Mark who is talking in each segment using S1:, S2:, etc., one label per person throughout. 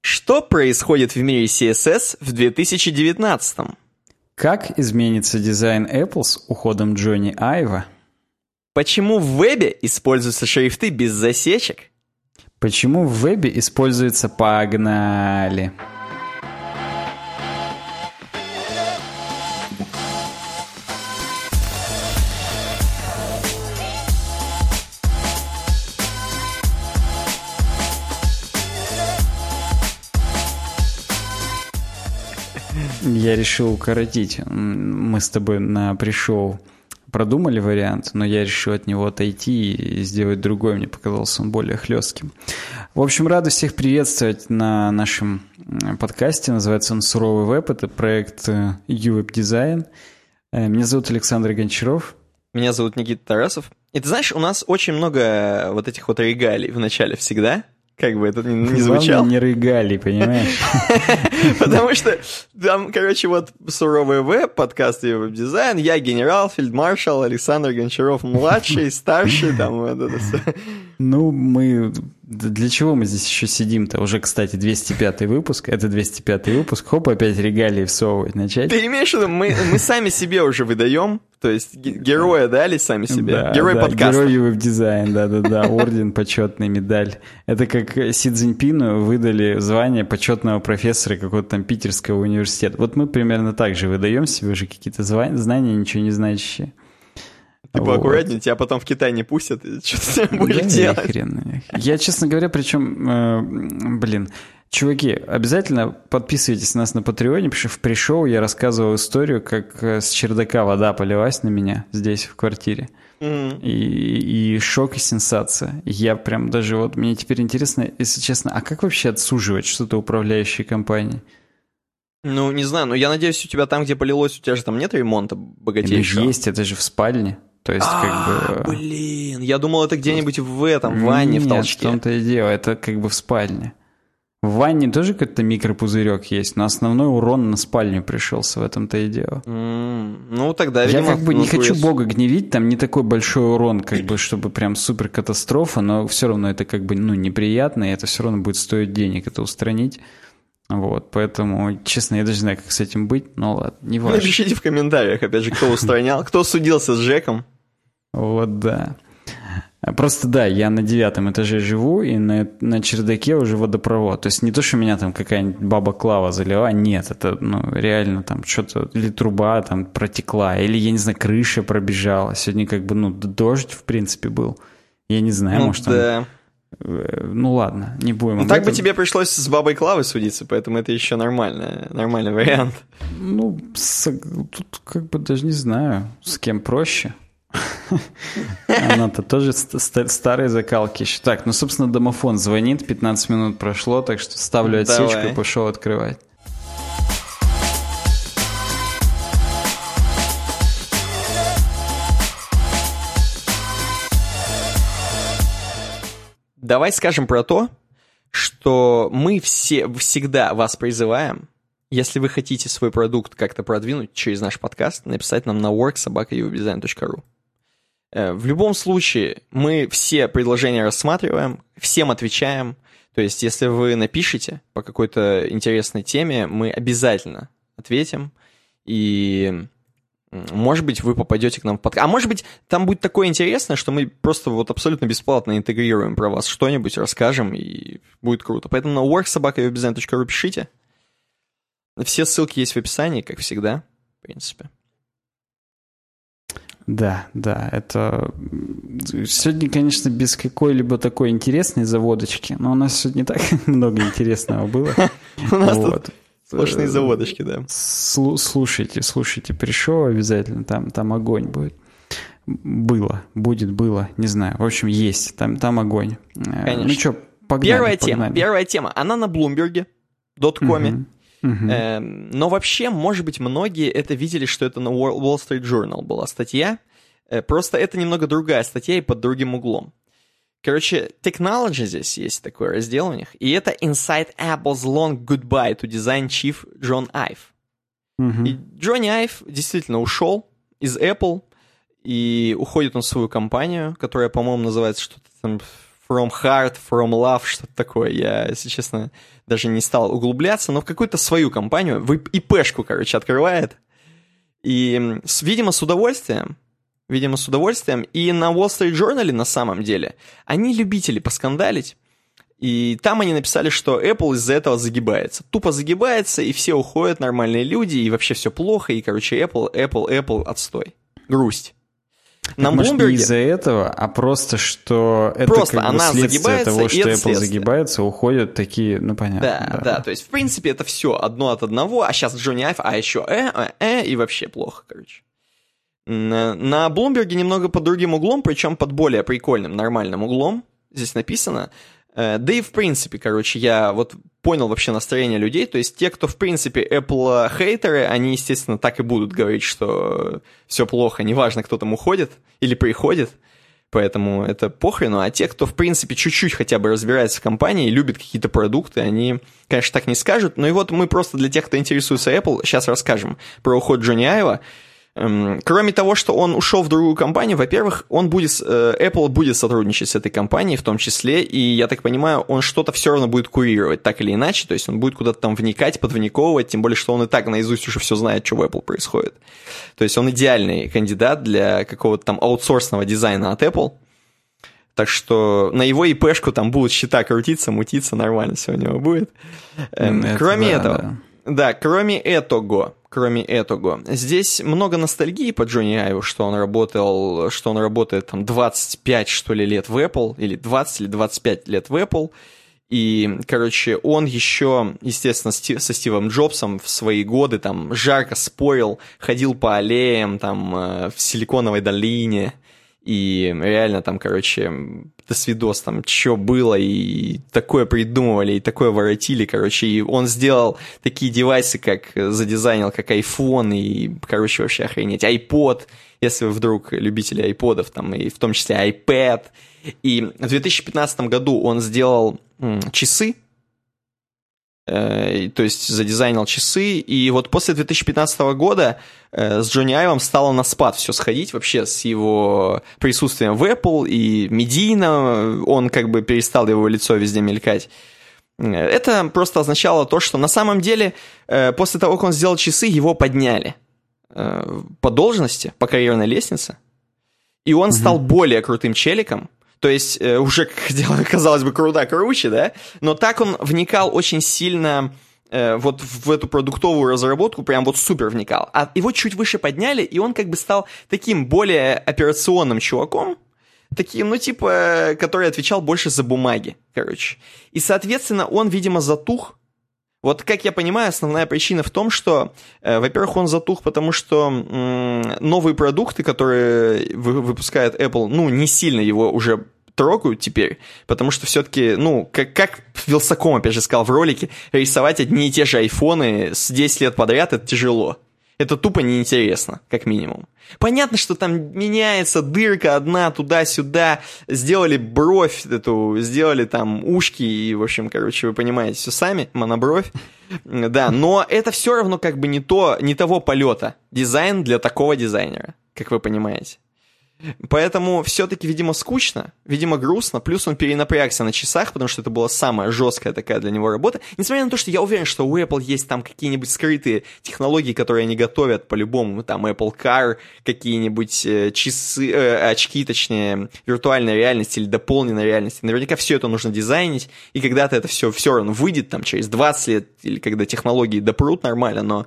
S1: Что происходит в мире CSS в 2019?
S2: Как изменится дизайн Apple с уходом Джонни Айва?
S1: Почему в вебе используются шрифты без засечек?
S2: Почему в вебе используется «погнали»? Я решил укоротить. Мы с тобой на пришел продумали вариант, но я решил от него отойти и сделать другой. Мне показался он более хлестким. В общем, рада всех приветствовать на нашем подкасте. Называется он «Суровый веб». Это проект UWeb э, Design. Э, меня зовут Александр Гончаров.
S1: Меня зовут Никита Тарасов. И ты знаешь, у нас очень много вот этих вот регалий в начале всегда. Как бы это не, не звучало.
S2: Главное, не рыгали, понимаешь?
S1: Потому что там, короче, вот суровый веб, подкаст и веб-дизайн, я генерал, фельдмаршал, Александр Гончаров младший, старший, там вот это все.
S2: Ну, мы... Для чего мы здесь еще сидим-то? Уже, кстати, 205 выпуск. Это 205 выпуск. Хоп, опять регалии всовывать начать.
S1: Ты имеешь в виду, мы, мы сами себе уже выдаем, то есть героя дали сами себе. Да, Герой да, подкаста.
S2: Герой веб-дизайн, да-да-да. Орден, почетный медаль. Это как Си Цзиньпину выдали звание почетного профессора какого-то там питерского университета. Вот мы примерно так же выдаем себе уже какие-то знания, ничего не значащие.
S1: Типа вот. аккуратнее, тебя потом в Китай не пустят, что ты с будешь да делать?
S2: Хрен. Я, честно говоря, причем, э, блин, чуваки, обязательно подписывайтесь на нас на Патреоне, потому что в пришел я рассказывал историю, как э, с чердака вода полилась на меня здесь, в квартире. Mm-hmm. И, и шок и сенсация. Я прям даже вот, мне теперь интересно, если честно, а как вообще отсуживать что-то управляющей компании?
S1: Ну, не знаю, но я надеюсь, у тебя там, где полилось, у тебя же там нет ремонта богатейшего?
S2: Есть, это же в спальне. То есть, как
S1: а, бы... блин, я думал, это где-нибудь в этом, в ванне, в толчке.
S2: в том-то и дело, это как бы в спальне. В ванне тоже какой-то микропузырек есть, но основной урон на спальню пришелся, в этом-то и дело.
S1: Mm, ну, тогда, видимо...
S2: Я как бы не хочу бога гневить, там не такой большой урон, как бы, чтобы прям супер катастрофа, но все равно это как бы, ну, неприятно, и это все равно будет стоить денег это устранить. Вот, поэтому, честно, я даже не знаю, как с этим быть, но ладно, не важно.
S1: Напишите в комментариях, опять же, кто устранял, кто судился с Жеком.
S2: Вот, да. Просто да, я на девятом этаже живу, и на, на чердаке уже водопровод. То есть не то, что меня там какая-нибудь баба Клава залила, нет, это ну, реально там что-то, или труба там протекла, или, я не знаю, крыша пробежала. Сегодня как бы, ну, дождь, в принципе, был. Я не знаю, ну, может, да. там... Э, ну ладно, не будем.
S1: Ну, так этом. бы тебе пришлось с бабой Клавой судиться, поэтому это еще нормальный, нормальный вариант.
S2: Ну, с, тут как бы даже не знаю, с кем проще. Она-то тоже старые закалки. Так, ну, собственно, домофон звонит, 15 минут прошло, так что ставлю отсечку и пошел открывать.
S1: Давай скажем про то, что мы все всегда вас призываем, если вы хотите свой продукт как-то продвинуть через наш подкаст, написать нам на worksobaka.udesign.ru. Э, в любом случае, мы все предложения рассматриваем, всем отвечаем. То есть, если вы напишите по какой-то интересной теме, мы обязательно ответим. И, может быть, вы попадете к нам в подкаст. А может быть, там будет такое интересное, что мы просто вот абсолютно бесплатно интегрируем про вас что-нибудь, расскажем, и будет круто. Поэтому на worksobaka.ru пишите. Все ссылки есть в описании, как всегда, в принципе.
S2: Да, да, это... Сегодня, конечно, без какой-либо такой интересной заводочки, но у нас сегодня не так много интересного было.
S1: У нас тут сплошные заводочки, да.
S2: Слушайте, слушайте, пришел обязательно, там, там огонь будет. Было, будет, было, не знаю. В общем, есть, там, там огонь.
S1: Э, конечно. Ну что, погнали, Первая тема, первая тема, она на Bloomberg, доткоме. Uh-huh. но вообще, может быть, многие это видели, что это на Wall Street Journal была статья. Э, просто это немного другая статья и под другим углом. Короче, technology здесь есть такой раздел у них, и это Inside Apple's Long Goodbye to Design Chief Джон Айв. Uh-huh. И Джонни Айв действительно ушел из Apple, и уходит он в свою компанию, которая, по-моему, называется что-то там From Heart, From Love, что-то такое. Я, если честно, даже не стал углубляться, но в какую-то свою компанию, ИПшку, короче, открывает. И, видимо, с удовольствием, видимо, с удовольствием. И на Wall Street Journal, на самом деле, они любители поскандалить. И там они написали, что Apple из-за этого загибается. Тупо загибается, и все уходят, нормальные люди, и вообще все плохо, и, короче, Apple, Apple, Apple, отстой. Грусть.
S2: На Может, Bloomberg... не из-за этого, а просто, что это просто как бы она следствие того, что Apple следствие. загибается, уходят такие, ну понятно.
S1: Да, да, да, то есть, в принципе, это все одно от одного, а сейчас Джонни Айв, а еще э, э, э, и вообще плохо, короче. На, на Bloomberg немного под другим углом, причем под более прикольным, нормальным углом, здесь написано, Э, да и в принципе, короче, я вот понял вообще настроение людей. То есть те, кто в принципе Apple хейтеры, они, естественно, так и будут говорить, что все плохо, неважно, кто там уходит или приходит. Поэтому это похрену. А те, кто, в принципе, чуть-чуть хотя бы разбирается в компании любит какие-то продукты, они, конечно, так не скажут. Но и вот мы просто для тех, кто интересуется Apple, сейчас расскажем про уход Джонни Айва. Эм, кроме того, что он ушел в другую компанию, во-первых, он будет, э, Apple будет сотрудничать с этой компанией в том числе, и я так понимаю, он что-то все равно будет курировать, так или иначе, то есть он будет куда-то там вникать, подвниковывать, тем более, что он и так наизусть уже все знает, что в Apple происходит. То есть он идеальный кандидат для какого-то там аутсорсного дизайна от Apple, так что на его ИПшку там будут счета крутиться, мутиться, нормально все у него будет. Эм, Это кроме да, этого, да. Да, кроме этого, кроме этого. Здесь много ностальгии по Джонни Айву, что он работал, что он работает там 25, что ли, лет в Apple, или 20 или 25 лет в Apple. И, короче, он еще, естественно, со Стивом Джобсом в свои годы там жарко спорил, ходил по аллеям там э, в Силиконовой долине, и реально там, короче, свидос там, что было, и такое придумывали, и такое воротили, короче, и он сделал такие девайсы, как задизайнил, как iPhone, и, короче, вообще охренеть, iPod, если вы вдруг любители айподов, там, и в том числе iPad, и в 2015 году он сделал м, часы, Э, то есть задизайнил часы, и вот после 2015 года э, с Джонни Айвом стало на спад все сходить вообще с его присутствием в Apple и медийно, он как бы перестал его лицо везде мелькать. Это просто означало то, что на самом деле э, после того, как он сделал часы, его подняли по должности, по карьерной лестнице, и он угу. стал более крутым челиком, то есть э, уже, казалось бы, круда круче, да, но так он вникал очень сильно э, вот в эту продуктовую разработку, прям вот супер вникал. А его чуть выше подняли, и он как бы стал таким более операционным чуваком, таким, ну, типа, который отвечал больше за бумаги, короче. И, соответственно, он, видимо, затух. Вот, как я понимаю, основная причина в том, что, э, во-первых, он затух, потому что м- новые продукты, которые вы- выпускает Apple, ну, не сильно его уже трогают теперь, потому что все-таки, ну, как, как Вилсаком, опять же, сказал в ролике, рисовать одни и те же айфоны с 10 лет подряд, это тяжело. Это тупо неинтересно, как минимум. Понятно, что там меняется дырка одна туда-сюда, сделали бровь эту, сделали там ушки, и, в общем, короче, вы понимаете все сами, монобровь. Да, но это все равно как бы не то, не того полета. Дизайн для такого дизайнера, как вы понимаете. Поэтому все-таки, видимо, скучно, видимо, грустно. Плюс он перенапрягся на часах, потому что это была самая жесткая такая для него работа. Несмотря на то, что я уверен, что у Apple есть там какие-нибудь скрытые технологии, которые они готовят по-любому. Там Apple Car, какие-нибудь э, часы, э, очки, точнее, виртуальной реальности или дополненной реальности. Наверняка все это нужно дизайнить, и когда-то это все все равно выйдет там через 20 лет, или когда технологии допрут нормально, но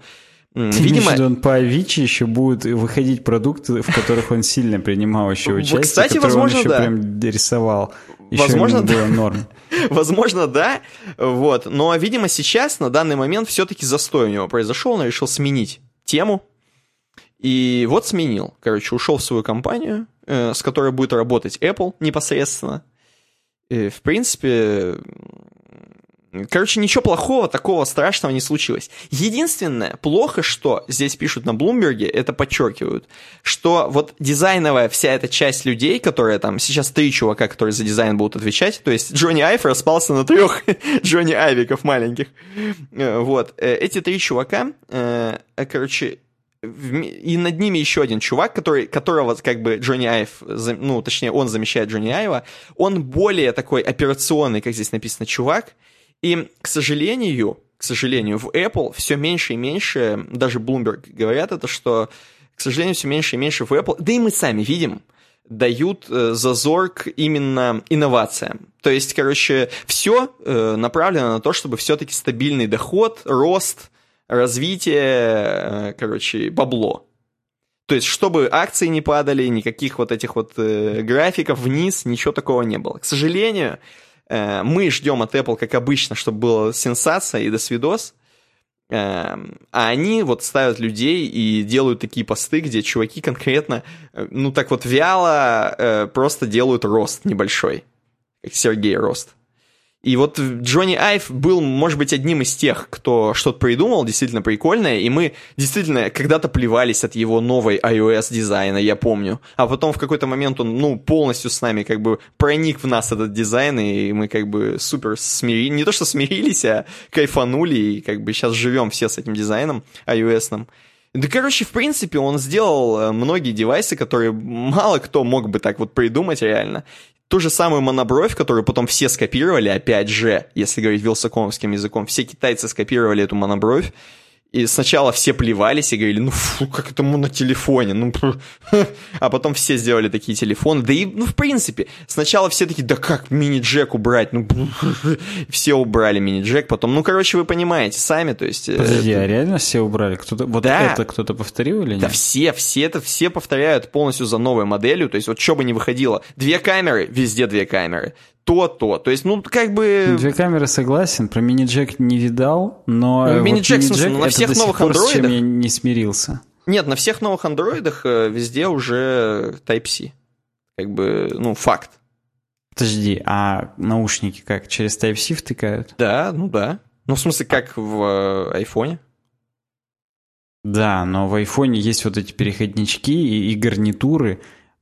S2: ты Видимо, он по Авичи еще будут выходить продукты, в которых он сильно принимал еще участие,
S1: Кстати, возможно,
S2: он еще
S1: да.
S2: прям рисовал.
S1: Еще возможно, да. норм. возможно, да. Вот. Но, видимо, сейчас, на данный момент, все-таки застой у него произошел, он решил сменить тему. И вот сменил. Короче, ушел в свою компанию, э, с которой будет работать Apple непосредственно. И, в принципе, Короче, ничего плохого, такого страшного не случилось. Единственное, плохо, что здесь пишут на Блумберге, это подчеркивают, что вот дизайновая вся эта часть людей, которые там, сейчас три чувака, которые за дизайн будут отвечать, то есть Джонни Айв распался на трех Джонни Айвиков маленьких. Э, вот. Э, эти три чувака, э, короче, и над ними еще один чувак, который, которого как бы Джонни Айв, ну, точнее, он замещает Джонни Айва, он более такой операционный, как здесь написано, чувак, и, к сожалению, к сожалению, в Apple все меньше и меньше, даже Bloomberg говорят это, что, к сожалению, все меньше и меньше в Apple, да и мы сами видим, дают э, зазор к именно инновациям. То есть, короче, все э, направлено на то, чтобы все-таки стабильный доход, рост, развитие, э, короче, бабло. То есть, чтобы акции не падали, никаких вот этих вот графиков вниз, ничего такого не было. К сожалению, мы ждем от Apple, как обычно, чтобы была сенсация и до свидос. Э, а они вот ставят людей и делают такие посты, где чуваки конкретно, э, ну так вот вяло э, просто делают рост небольшой. Сергей Рост. И вот Джонни Айв был, может быть, одним из тех, кто что-то придумал, действительно прикольное, и мы действительно когда-то плевались от его новой iOS дизайна, я помню. А потом в какой-то момент он, ну, полностью с нами как бы проник в нас этот дизайн, и мы как бы супер смирились, не то что смирились, а кайфанули, и как бы сейчас живем все с этим дизайном iOS-ным. Да, короче, в принципе, он сделал э, многие девайсы, которые мало кто мог бы так вот придумать реально. Ту же самую монобровь, которую потом все скопировали, опять же, если говорить вилсакомовским языком, все китайцы скопировали эту монобровь, и сначала все плевались и говорили, ну фу, как это на телефоне, ну а потом все сделали такие телефоны, да и, ну в принципе, сначала все такие, да как мини-джек убрать, ну все убрали мини-джек, потом, ну короче, вы понимаете сами, то есть...
S2: Э, Подожди, это... а реально все убрали? Кто-то, вот да. это кто-то повторил или нет?
S1: Да все, все это, все повторяют полностью за новой моделью, то есть вот что бы ни выходило, две камеры, везде две камеры, то-то. То есть, ну, как бы...
S2: Две камеры согласен, про мини-джек не видал, но...
S1: Ну, мини-джек, вот мини-джек, на всех новых андроидах... с чем
S2: я не смирился.
S1: Нет, на всех новых андроидах э, везде уже Type-C. Как бы, ну, факт.
S2: Подожди, а наушники как, через Type-C втыкают?
S1: Да, ну да. Ну, в смысле, как в э, айфоне.
S2: Да, но в айфоне есть вот эти переходнички и, и гарнитуры,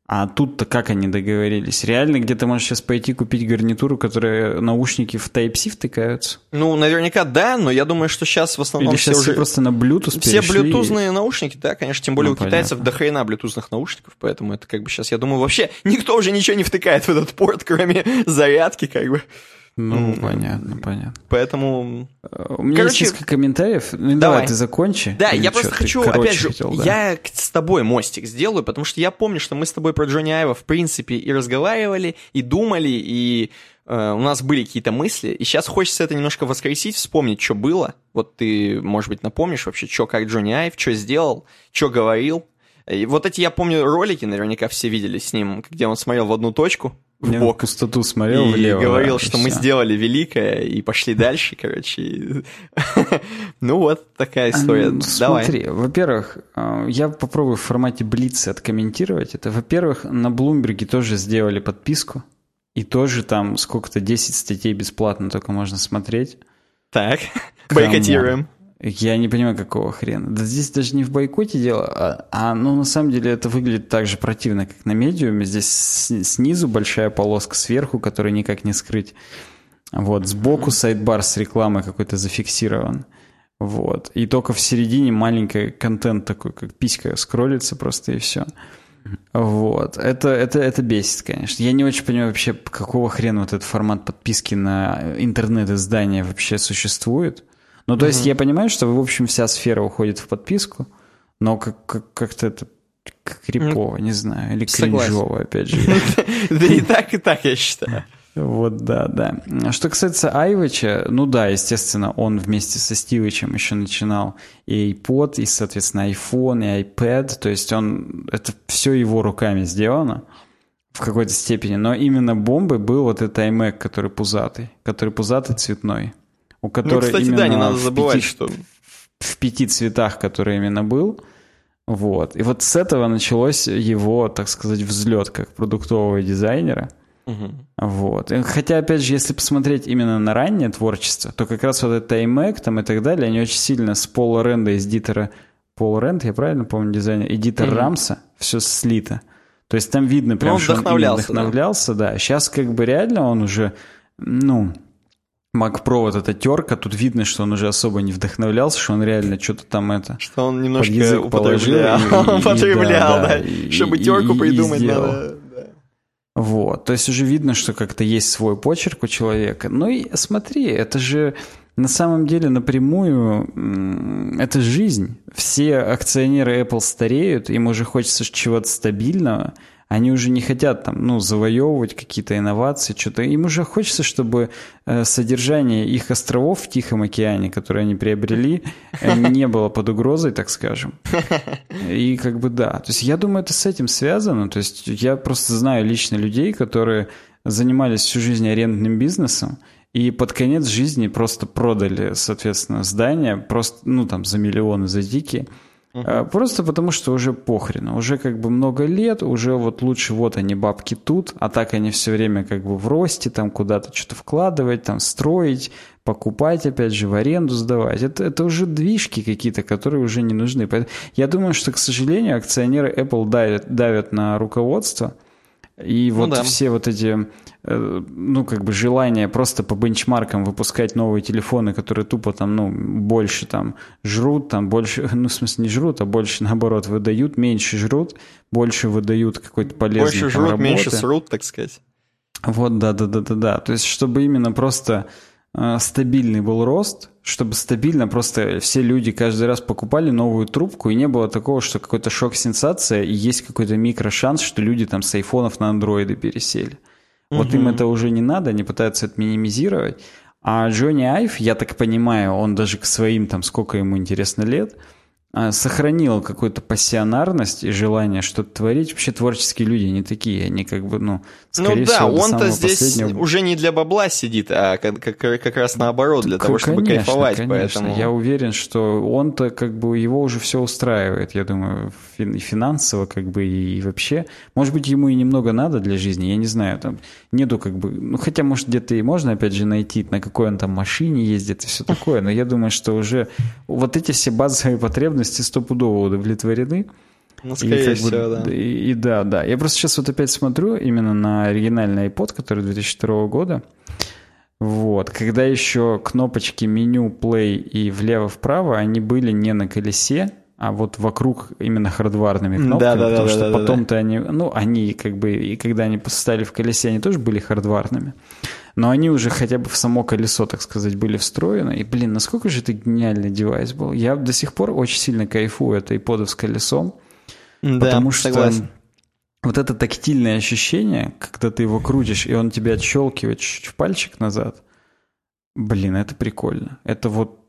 S2: а тут-то как они договорились? Реально где-то можешь сейчас пойти купить гарнитуру, которая наушники в Type-C втыкаются?
S1: Ну, наверняка да, но я думаю, что сейчас в основном
S2: Или сейчас
S1: все уже...
S2: просто на Bluetooth
S1: Все блютузные наушники, да, конечно, тем более ну, у понятно. китайцев до хрена блютузных наушников, поэтому это как бы сейчас, я думаю, вообще никто уже ничего не втыкает в этот порт, кроме зарядки, как бы.
S2: Ну, mm. понятно, понятно.
S1: Поэтому...
S2: У меня Короче, есть несколько комментариев. Ну, давай. давай, ты закончи.
S1: Да, я просто хочу, опять же, хотел, да. я с тобой мостик сделаю, потому что я помню, что мы с тобой про Джонни Айва, в принципе, и разговаривали, и думали, и э, у нас были какие-то мысли, и сейчас хочется это немножко воскресить, вспомнить, что было. Вот ты, может быть, напомнишь вообще, что как Джонни Айв, что сделал, что говорил. И вот эти, я помню, ролики, наверняка все видели с ним, где он смотрел в одну точку, в
S2: Я бок. пустоту смотрел
S1: и
S2: влево.
S1: говорил, да, что мы сделали великое и пошли дальше, короче. ну вот такая история.
S2: Ну. Смотри, во-первых, э, я попробую в формате Блица откомментировать это. Во-первых, на Блумберге тоже сделали подписку. И тоже там сколько-то 10 статей бесплатно только можно смотреть.
S1: Так, бойкотируем.
S2: Я не понимаю, какого хрена. Да здесь даже не в бойкоте дело, а, а ну на самом деле это выглядит так же противно, как на медиуме. Здесь снизу большая полоска, сверху, которую никак не скрыть. Вот, сбоку сайдбар с рекламой какой-то зафиксирован. Вот. И только в середине маленький контент такой, как писька скроллится просто и все. Вот. Это, это, это бесит, конечно. Я не очень понимаю вообще, какого хрена вот этот формат подписки на интернет-издание вообще существует. Ну, то mm-hmm. есть я понимаю, что, в общем, вся сфера уходит в подписку, но как- как- как-то это крипово, не знаю, или кринжово, опять же.
S1: Да и так, и так, я считаю.
S2: Вот, да, да. Что касается Айвача, ну да, естественно, он вместе со Стивычем еще начинал и iPod, и, соответственно, iPhone, и iPad, то есть он, это все его руками сделано в какой-то степени, но именно бомбой был вот этот iMac, который пузатый, который пузатый цветной у которой ну, кстати, да, не надо забывать, пяти, что... В пяти цветах, который именно был. Вот. И вот с этого началось его, так сказать, взлет как продуктового дизайнера. Угу. Вот. И хотя, опять же, если посмотреть именно на раннее творчество, то как раз вот этот iMac там и так далее, они очень сильно с Пола Ренда из Дитера, Пол Ренд, я правильно помню дизайнер, и Дитер угу. Рамса, все слито. То есть там видно прям,
S1: ну, он что он вдохновлялся,
S2: вдохновлялся, да. да. Сейчас как бы реально он уже, ну, Mac Pro вот эта терка, тут видно, что он уже особо не вдохновлялся, что он реально что-то там это...
S1: Что он немножко употреблял, и, употреблял, да, да, да. Чтобы терку и, придумать и надо.
S2: Вот, то есть уже видно, что как-то есть свой почерк у человека. Ну и смотри, это же на самом деле напрямую это жизнь. Все акционеры Apple стареют, им уже хочется чего-то стабильного – они уже не хотят там, ну, завоевывать какие-то инновации, что-то. Им уже хочется, чтобы э, содержание их островов в Тихом океане, которые они приобрели, э, не было под угрозой, так скажем. И как бы да. То есть я думаю, это с этим связано. То есть я просто знаю лично людей, которые занимались всю жизнь арендным бизнесом, и под конец жизни просто продали, соответственно, здание, просто, ну, там, за миллионы, за дикие. Uh-huh. Просто потому, что уже похрен. Уже как бы много лет, уже вот лучше вот они бабки тут, а так они все время как бы в росте, там куда-то что-то вкладывать, там строить, покупать, опять же, в аренду сдавать. Это, это уже движки какие-то, которые уже не нужны. Я думаю, что, к сожалению, акционеры Apple давят, давят на руководство, и ну вот да. все вот эти Э, ну, как бы желание просто по бенчмаркам выпускать новые телефоны, которые тупо там, ну, больше там жрут, там больше, ну, в смысле не жрут, а больше наоборот выдают, меньше жрут, больше выдают какой-то полезный
S1: Больше там, жрут, работы. меньше срут, так сказать.
S2: Вот, да-да-да-да-да. То есть, чтобы именно просто э, стабильный был рост, чтобы стабильно просто все люди каждый раз покупали новую трубку, и не было такого, что какой-то шок-сенсация, и есть какой-то микрошанс, что люди там с айфонов на андроиды пересели. Вот им это уже не надо, они пытаются это минимизировать. А Джонни Айв, я так понимаю, он даже к своим, там, сколько ему интересно лет, сохранил какую-то пассионарность и желание что-то творить. Вообще творческие люди не такие, они как бы, ну,
S1: скорее ну, да, всего, он-то здесь последнего... уже не для бабла сидит, а как, как, как раз наоборот, для того, чтобы конечно, кайфовать. Конечно. Поэтому...
S2: Я уверен, что он-то как бы его уже все устраивает, я думаю, и финансово как бы и вообще. Может быть, ему и немного надо для жизни, я не знаю, там нету как бы, ну, хотя, может, где-то и можно, опять же, найти, на какой он там машине ездит и все такое, но я думаю, что уже вот эти все базовые потребности потребности стопудово удовлетворены.
S1: Ну, скорее и, всего, бы,
S2: да. И, и да, да. Я просто сейчас вот опять смотрю именно на оригинальный iPod, который 2002 года. Вот. Когда еще кнопочки меню, play и влево-вправо, они были не на колесе, а вот вокруг именно хардварными кнопками, да, да, потому да, что да, потом-то да. они, ну, они как бы, и когда они поставили в колесе, они тоже были хардварными но они уже хотя бы в само колесо, так сказать, были встроены. И, блин, насколько же это гениальный девайс был. Я до сих пор очень сильно кайфую от iPod с колесом, да, потому что согласен. вот это тактильное ощущение, когда ты его крутишь, и он тебя отщелкивает чуть-чуть в пальчик назад, блин, это прикольно. Это вот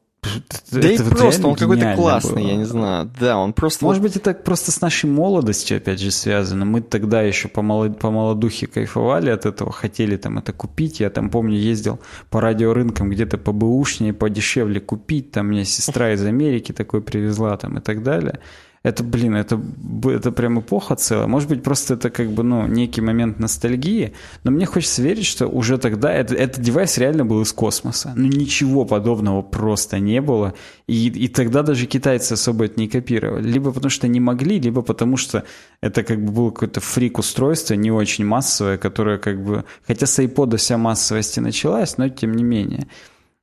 S1: да это и вот просто, он какой-то классный, было. я не знаю. Да, он просто...
S2: Может быть, это просто с нашей молодостью, опять же, связано. Мы тогда еще по, молод... по молодухе кайфовали от этого, хотели там это купить. Я там, помню, ездил по радиорынкам где-то по бэушнее, подешевле купить. Там мне сестра из Америки такой привезла там и так далее это, блин, это, это прям эпоха целая. Может быть, просто это как бы, ну, некий момент ностальгии, но мне хочется верить, что уже тогда это, этот девайс реально был из космоса. Ну, ничего подобного просто не было. И, и тогда даже китайцы особо это не копировали. Либо потому что не могли, либо потому что это как бы было какое-то фрик-устройство, не очень массовое, которое как бы... Хотя с iPod вся массовость и началась, но тем не менее.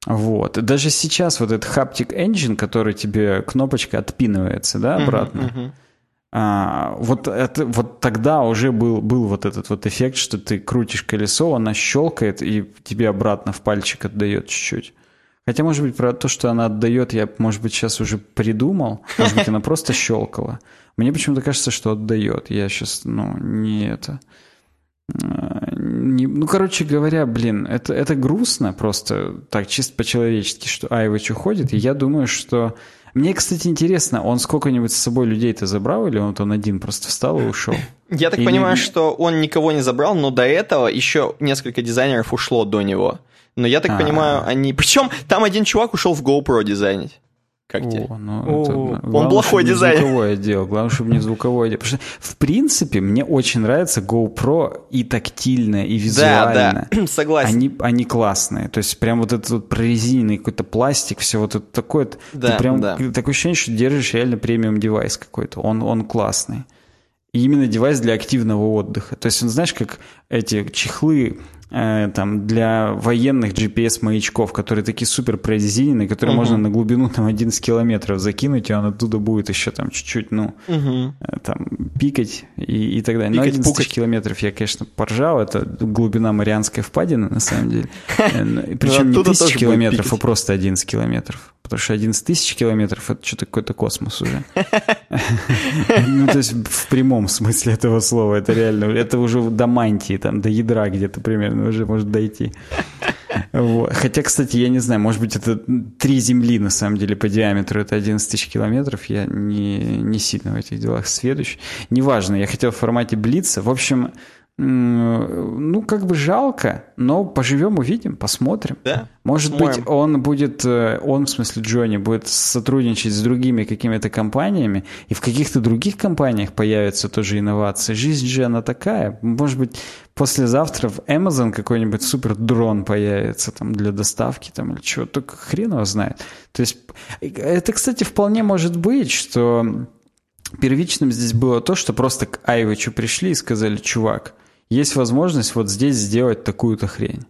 S2: Вот. Даже сейчас вот этот Haptic Engine, который тебе кнопочка отпинывается, да, обратно. Uh-huh, uh-huh. А, вот, это, вот тогда уже был, был вот этот вот эффект, что ты крутишь колесо, она щелкает и тебе обратно в пальчик отдает чуть-чуть. Хотя, может быть, про то, что она отдает, я, может быть, сейчас уже придумал. Может быть, она просто щелкала. Мне почему-то кажется, что отдает. Я сейчас, ну, не это... Не, ну, короче говоря, блин, это, это грустно просто так чисто по-человечески, что Айвыч уходит. И я думаю, что... Мне, кстати, интересно, он сколько-нибудь с собой людей-то забрал, или он, он один просто встал и ушел?
S1: Я так или... понимаю, что он никого не забрал, но до этого еще несколько дизайнеров ушло до него. Но я так А-а-а. понимаю, они... Причем там один чувак ушел в GoPro дизайнить. Как тебе? О, ну, О, это, он плохой дизайнер.
S2: звуковое дело. Главное, чтобы не звуковое дело. Потому что, в принципе, мне очень нравится GoPro и тактильно, и визуально.
S1: Да, да, согласен.
S2: Они, они классные. То есть, прям вот этот вот прорезиненный какой-то пластик, все вот это такое. Да, ты прям да. такое ощущение, что держишь реально премиум девайс какой-то. Он, он классный. И именно девайс для активного отдыха. То есть, он, знаешь, как эти чехлы э, там для военных GPS-маячков, которые такие супер прорезиненные, которые угу. можно на глубину там 11 километров закинуть, и он оттуда будет еще там чуть-чуть, ну, угу. там пикать и, и так далее. Пикать, Но 11 тысяч километров я, конечно, поржал, это глубина Марианской впадины, на самом деле. Э, Причем не тысяч километров, а просто 11 километров потому что 11 тысяч километров — это что-то какой-то космос уже. Ну, то есть в прямом смысле этого слова, это реально, это уже до мантии, там, до ядра где-то примерно уже может дойти. Вот. Хотя, кстати, я не знаю, может быть, это три Земли, на самом деле, по диаметру, это 11 тысяч километров, я не, не сильно в этих делах сведущ. Неважно, я хотел в формате Блица. В общем, ну, как бы жалко, но поживем, увидим, посмотрим.
S1: Да,
S2: Может посмотрим. быть, он будет, э, он, в смысле Джонни, будет сотрудничать с другими какими-то компаниями, и в каких-то других компаниях появятся тоже инновации. Жизнь же она такая. Может быть, послезавтра в Amazon какой-нибудь супер дрон появится там для доставки там или чего, только хрен его знает. То есть, это, кстати, вполне может быть, что первичным здесь было то, что просто к Айвичу пришли и сказали, чувак, есть возможность вот здесь сделать такую-то хрень.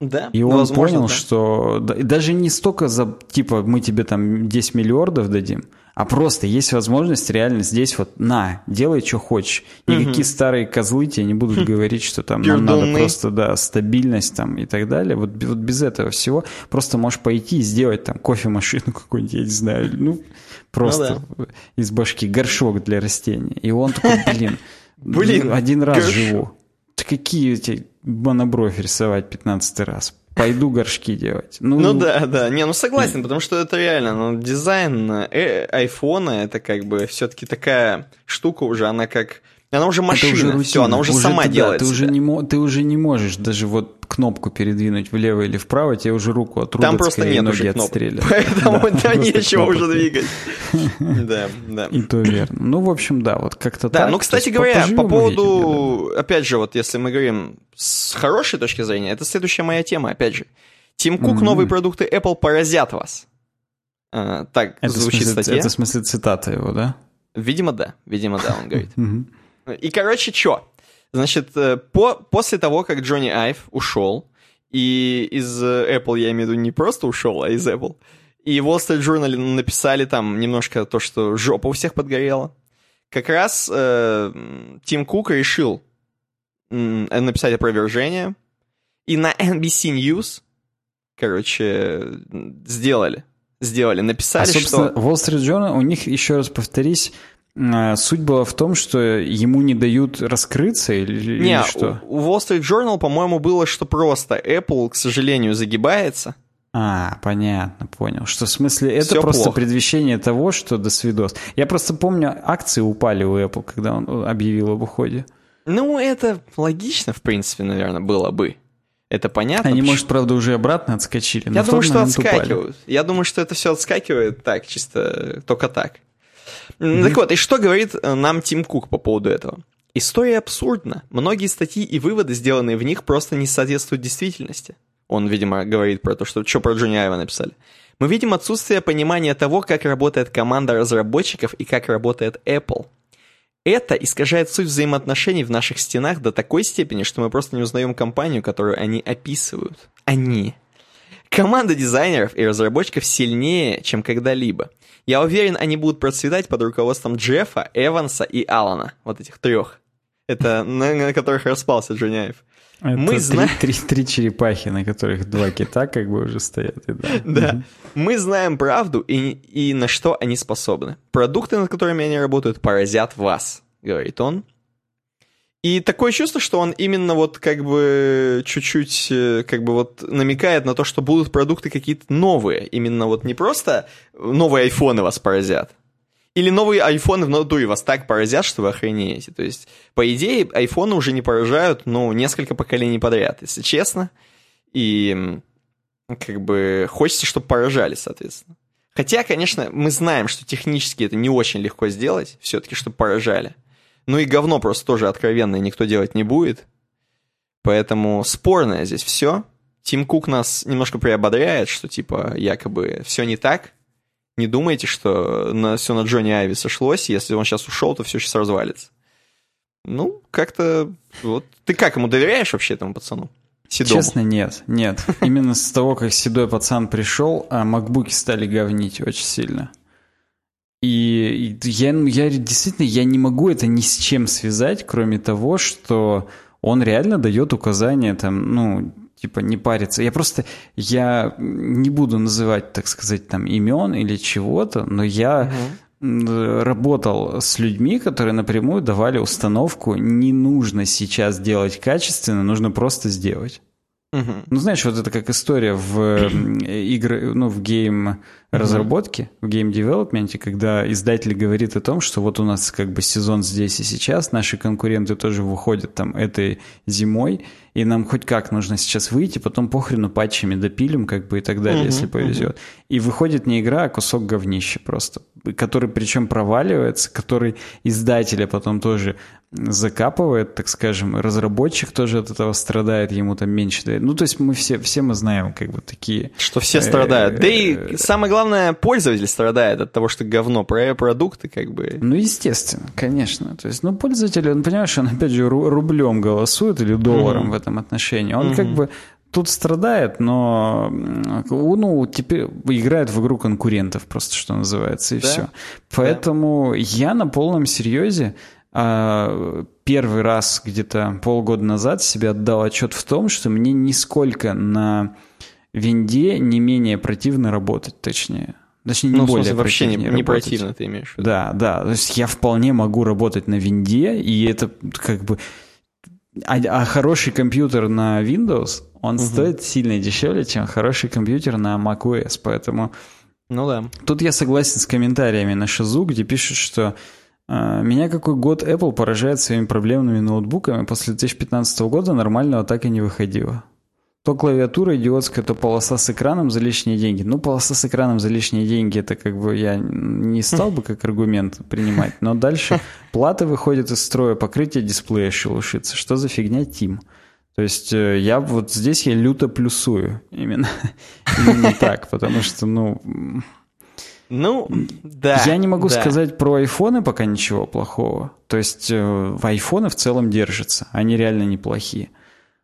S1: Да,
S2: и он возможно, понял, да. что даже не столько за, типа, мы тебе там 10 миллиардов дадим, а просто есть возможность реально здесь вот, на, делай, что хочешь. Никакие угу. старые козлы тебе не будут говорить, что там нам надо просто, да, стабильность там и так далее. Вот, вот без этого всего просто можешь пойти и сделать там кофемашину какую-нибудь, я не знаю, ну, просто ну, да. из башки горшок для растений. И он такой, блин, блин один раз горш... живу какие эти монобровь рисовать 15 раз? Пойду горшки делать.
S1: Ну, ну да, да. Не, ну согласен, потому что это реально, ну, дизайн э, айфона это как бы все-таки такая штука уже, она как она уже машина, уже рутина, все, она уже, уже сама ты, делает.
S2: Да, ты, уже не, ты уже не можешь даже вот кнопку передвинуть влево или вправо, тебе уже руку отрубят,
S1: Там просто нет ноги уже кнопок, поэтому да, нечего уже двигать. Да, да.
S2: И то верно. Ну, в общем, да, вот как-то
S1: так. Да, ну, кстати говоря, по поводу, опять же, вот если мы говорим с хорошей точки зрения, это следующая моя тема, опять же. Тим Кук, новые продукты Apple поразят вас. А, так звучит статья.
S2: Это в смысле цитата его, да?
S1: Видимо, да. Видимо, да, он говорит. И, короче, что? Значит, э, по, после того, как Джонни Айв ушел, и из э, Apple, я имею в виду, не просто ушел, а из Apple, и Wall Street Journal написали там немножко то, что жопа у всех подгорела, как раз э, Тим Кук решил э, написать опровержение, и на NBC News, короче, сделали. Сделали, написали, а,
S2: собственно, что... Wall Street Journal, у них, еще раз повторись, суть была в том, что ему не дают раскрыться или, не, или что?
S1: У Wall Street Journal, по-моему, было, что просто Apple, к сожалению, загибается.
S2: А, понятно, понял. Что в смысле это Все просто плохо. предвещение того, что до свидос. Я просто помню, акции упали у Apple, когда он объявил об уходе.
S1: Ну, это логично, в принципе, наверное, было бы. Это понятно.
S2: Они, может, правда, уже обратно отскочили.
S1: Я думаю, что отскакивают. Упали. Я думаю, что это все отскакивает так, чисто только так. Mm-hmm. Так вот, и что говорит э, нам Тим Кук по поводу этого? История абсурдна. Многие статьи и выводы, сделанные в них, просто не соответствуют действительности. Он, видимо, говорит про то, что что про Джонни Айва написали. Мы видим отсутствие понимания того, как работает команда разработчиков и как работает Apple. Это искажает суть взаимоотношений в наших стенах до такой степени, что мы просто не узнаем компанию, которую они описывают. Они. Команда дизайнеров и разработчиков сильнее, чем когда-либо. Я уверен, они будут процветать под руководством Джеффа, Эванса и Алана. Вот этих трех. Это на, на которых распался Джуняев.
S2: Это мы три, три, три черепахи, на которых два кита как бы уже стоят. И да.
S1: да. Мы знаем правду и, и на что они способны. Продукты, над которыми они работают, поразят вас, говорит он. И такое чувство, что он именно вот как бы чуть-чуть э, как бы вот намекает на то, что будут продукты какие-то новые. Именно вот не просто новые айфоны вас поразят. Или новые айфоны в натуре вас так поразят, что вы охренеете. То есть, по идее, айфоны уже не поражают, ну, несколько поколений подряд, если честно. И как бы хочется, чтобы поражали, соответственно. Хотя, конечно, мы знаем, что технически это не очень легко сделать, все-таки, чтобы поражали. Ну и говно просто тоже откровенное никто делать не будет. Поэтому спорное здесь все. Тим Кук нас немножко приободряет, что типа якобы все не так. Не думайте, что на, все на Джонни Айви сошлось, если он сейчас ушел, то все сейчас развалится. Ну, как-то вот. Ты как ему доверяешь вообще этому пацану? Седому.
S2: Честно, нет, нет. Именно с того, как седой пацан пришел, а макбуки стали говнить очень сильно. И я, я действительно я не могу это ни с чем связать, кроме того, что он реально дает указания там, ну, типа не париться. Я просто, я не буду называть, так сказать, там имен или чего-то, но я угу. работал с людьми, которые напрямую давали установку, не нужно сейчас делать качественно, нужно просто сделать. Угу. Ну, знаешь, вот это как история в игры, ну, в game разработке, в game development е, когда издатель говорит о том, что вот у нас как бы сезон здесь и сейчас, наши конкуренты тоже выходят там этой зимой, и нам хоть как нужно сейчас выйти, потом похрену патчами допилим, как бы и так далее, если повезет. И выходит не игра, а кусок говнища просто, который причем проваливается, который издателя потом тоже закапывает, так скажем, разработчик тоже от этого страдает, ему там меньше дает. Ну, то есть мы все, все мы знаем, как бы такие...
S1: Что все страдают. Да и э, самое главное, главное, пользователь страдает от того, что говно, про продукты как бы...
S2: Ну, естественно, конечно. То есть, ну, пользователь, он, понимаешь, он, опять же, рублем голосует или долларом mm-hmm. в этом отношении. Он mm-hmm. как бы тут страдает, но ну, теперь играет в игру конкурентов, просто что называется, и да? все. Поэтому да. я на полном серьезе а, первый раз где-то полгода назад себе отдал отчет в том, что мне нисколько на винде не менее противно работать, точнее. Точнее, не ну, более
S1: смысле, вообще не, не противно ты имеешь в виду.
S2: Да, да. То есть я вполне могу работать на винде, и это как бы... А, а хороший компьютер на Windows, он угу. стоит сильно дешевле, чем хороший компьютер на macOS, поэтому...
S1: Ну да.
S2: Тут я согласен с комментариями на Шизу, где пишут, что э, меня какой год Apple поражает своими проблемными ноутбуками. После 2015 года нормального так и не выходило. То клавиатура идиотская, то полоса с экраном за лишние деньги. Ну, полоса с экраном за лишние деньги, это как бы я не стал бы как аргумент принимать. Но дальше платы выходят из строя, покрытие дисплея шелушится. Что за фигня, Тим? То есть э, я вот здесь я люто плюсую. Именно, именно так, потому что, ну...
S1: Ну, да.
S2: Я не могу
S1: да.
S2: сказать про айфоны пока ничего плохого. То есть э, айфоны в целом держатся. Они реально неплохие.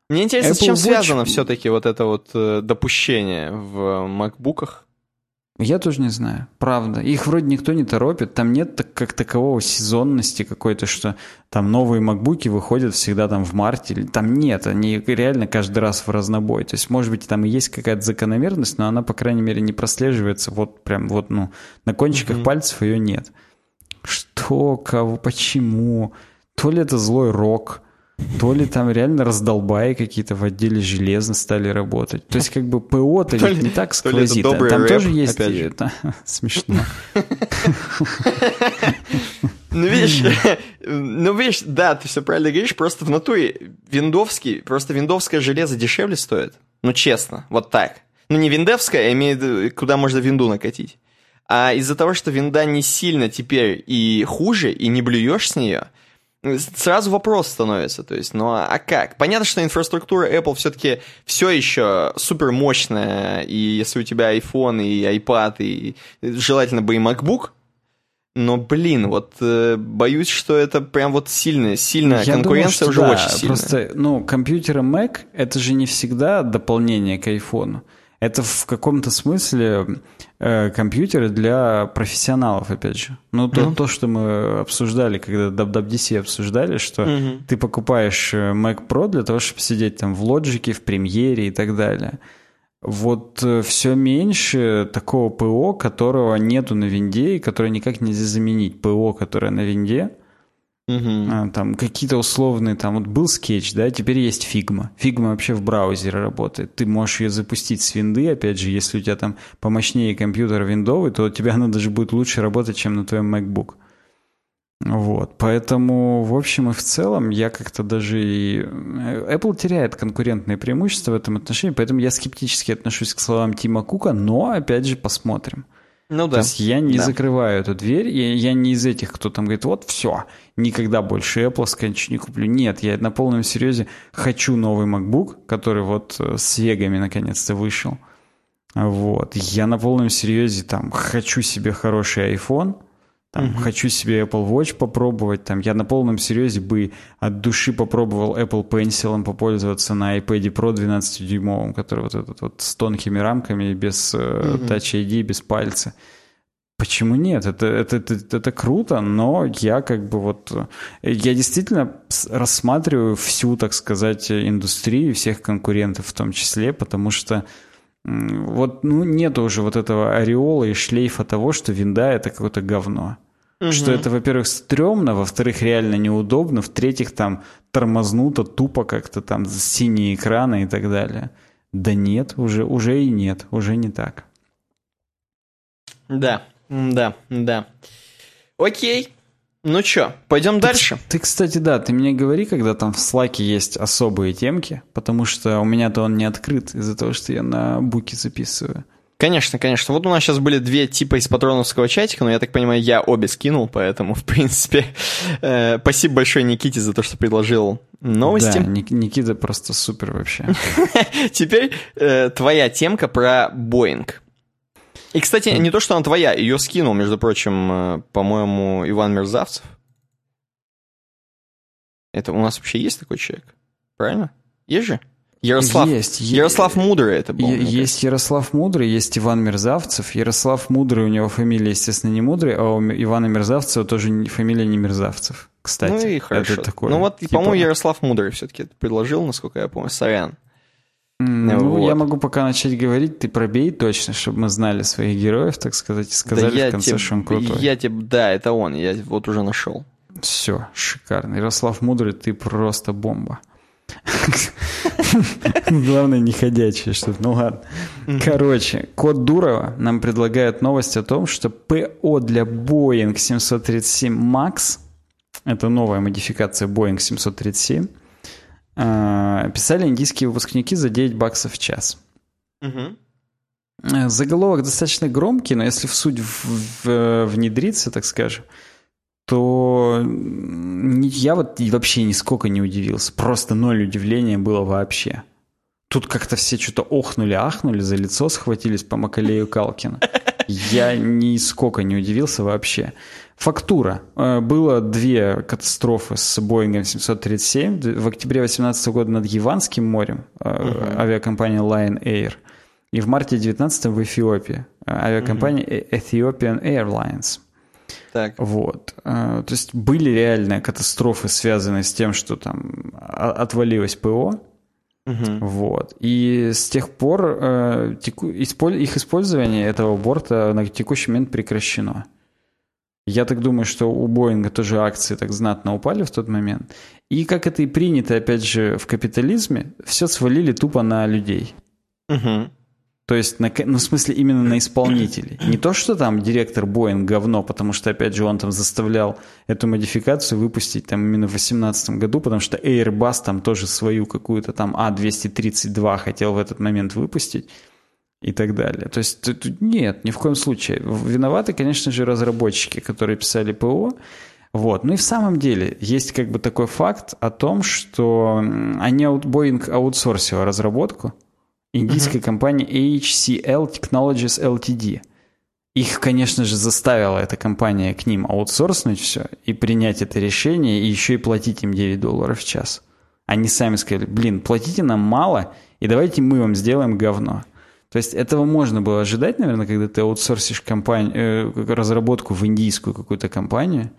S1: Мне интересно, Apple с чем Watch... связано все-таки вот это вот э, допущение в макбуках?
S2: Я тоже не знаю, правда. Их вроде никто не торопит, там нет так, как такового сезонности какой-то, что там новые макбуки выходят всегда там в марте. Там нет, они реально каждый раз в разнобой. То есть, может быть, там и есть какая-то закономерность, но она, по крайней мере, не прослеживается вот прям вот, ну, на кончиках mm-hmm. пальцев ее нет. Что, кого, почему? То ли это злой рок, то ли там реально раздолбаи какие-то в отделе железно стали работать. То есть как бы ПО-то ведь не так сквозит. То там рэп, тоже есть... Это... Смешно.
S1: Ну, видишь, ну, видишь, да, ты все правильно говоришь, просто в натуре виндовский, просто виндовское железо дешевле стоит. Ну, честно, вот так. Ну, не виндовское, а имеет, куда можно винду накатить. А из-за того, что винда не сильно теперь и хуже, и не блюешь с нее, сразу вопрос становится, то есть, ну а как? Понятно, что инфраструктура Apple все-таки все еще супер мощная, и если у тебя iPhone и iPad, и желательно бы и MacBook, но, блин, вот э, боюсь, что это прям вот сильная, сильная Я конкуренция думаю, уже да, очень сильная.
S2: Просто, ну, компьютеры Mac это же не всегда дополнение к iPhone. Это в каком-то смысле э, компьютеры для профессионалов, опять же. Ну, то, mm-hmm. то что мы обсуждали, когда WWDC обсуждали, что mm-hmm. ты покупаешь э, Mac Pro для того, чтобы сидеть там в Logic, в премьере и так далее. Вот э, все меньше такого ПО, которого нету на винде и которое никак нельзя заменить. ПО, которое на винде – Угу. Там какие-то условные, там вот был скетч, да, теперь есть Figma. Figma вообще в браузере работает. Ты можешь ее запустить с винды, опять же, если у тебя там помощнее компьютер виндовый, то у тебя она даже будет лучше работать, чем на твоем MacBook. Вот, поэтому, в общем и в целом, я как-то даже и... Э, Apple теряет конкурентные преимущества в этом отношении, поэтому я скептически отношусь к словам Тима Кука, но, опять же, посмотрим.
S1: Ну да.
S2: То есть я не да. закрываю эту дверь, я, я не из этих, кто там говорит, вот все, никогда больше Apple ничего не куплю. Нет, я на полном серьезе хочу новый MacBook, который вот э, с вегами наконец-то вышел. Вот. Я на полном серьезе там хочу себе хороший iPhone, Там, mm-hmm. хочу себе Apple Watch попробовать. Там, я на полном серьезе бы от души попробовал Apple Pencil попользоваться на iPad Pro 12-дюймовом, который вот этот вот с тонкими рамками, без mm-hmm. Touch ID, без пальца. Почему нет? Это, это, это, это круто, но я как бы вот... Я действительно рассматриваю всю, так сказать, индустрию, всех конкурентов в том числе, потому что вот ну, нет уже вот этого ореола и шлейфа того, что винда — это какое-то говно. Угу. Что это, во-первых, стрёмно, во-вторых, реально неудобно, в-третьих, там тормознуто тупо как-то там синие экраны и так далее. Да нет, уже, уже и нет, уже не так.
S1: Да, да, да. Окей. Ну чё, пойдем дальше.
S2: Ты, кстати, да, ты мне говори, когда там в слайке есть особые темки, потому что у меня-то он не открыт из-за того, что я на буке записываю.
S1: Конечно, конечно. Вот у нас сейчас были две типа из патроновского чатика, но я так понимаю, я обе скинул, поэтому, в принципе, э, спасибо большое Никите за то, что предложил новости. Да,
S2: Никита просто супер вообще.
S1: Теперь э, твоя темка про Боинг. И, кстати, не то, что она твоя, ее скинул, между прочим, э, по-моему, Иван Мерзавцев. Это у нас вообще есть такой человек? Правильно? Есть же? Ярослав.
S2: Есть.
S1: Ярослав Мудрый это был.
S2: Есть Ярослав Мудрый, есть Иван Мерзавцев. Ярослав Мудрый, у него фамилия, естественно, не Мудрый, а у Ивана Мерзавцева тоже фамилия не Мерзавцев, кстати. Ну
S1: и хорошо. Это такое, ну вот, типа... по-моему, Ярослав Мудрый все-таки это предложил, насколько я помню. Сорян.
S2: Ну, вот. я могу пока начать говорить, ты пробей точно, чтобы мы знали своих героев, так сказать, и сказали да в конце,
S1: тебе,
S2: что он крутой.
S1: Я тебе, да, это он, я вот уже нашел.
S2: Все, шикарно. Ярослав Мудрый, ты просто бомба. Главное, не ходячее что-то. Ну ладно. Короче, код Дурова нам предлагает новость о том, что ПО для Boeing 737 MAX, это новая модификация Boeing 737, а, писали индийские выпускники за 9 баксов в час. Угу. Заголовок достаточно громкий, но если в суть в, в, внедриться, так скажем, то я вот вообще нисколько не удивился. Просто ноль удивления было вообще. Тут как-то все что-то охнули, ахнули, за лицо схватились по Макалею Калкина. Я нисколько не удивился вообще. Фактура. Э, было две катастрофы с Боингом 737. В октябре 2018 года над Яванским морем uh-huh. авиакомпания Lion Air. И в марте 2019 в Эфиопии э, авиакомпания uh-huh. Ethiopian Airlines. Так. Вот. То есть были реальные катастрофы, связанные с тем, что там отвалилось ПО. Угу. Вот. И с тех пор э, теку, исполь, их использование этого борта на текущий момент прекращено. Я так думаю, что у Боинга тоже акции так знатно упали в тот момент. И как это и принято, опять же, в капитализме, все свалили тупо на людей. Угу. То есть, на, ну, в смысле, именно на исполнителей. Не то, что там директор Боинг говно, потому что, опять же, он там заставлял эту модификацию выпустить там именно в 2018 году, потому что Airbus там тоже свою какую-то там А232 хотел в этот момент выпустить и так далее. То есть нет, ни в коем случае. Виноваты, конечно же, разработчики, которые писали ПО. Вот. Ну и в самом деле есть как бы такой факт о том, что они Boeing аутсорсила разработку индийской uh-huh. компании HCL Technologies Ltd. Их, конечно же, заставила эта компания к ним аутсорснуть все и принять это решение, и еще и платить им 9 долларов в час. Они сами сказали, блин, платите нам мало, и давайте мы вам сделаем говно. То есть этого можно было ожидать, наверное, когда ты аутсорсишь компанию, э, разработку в индийскую какую-то компанию.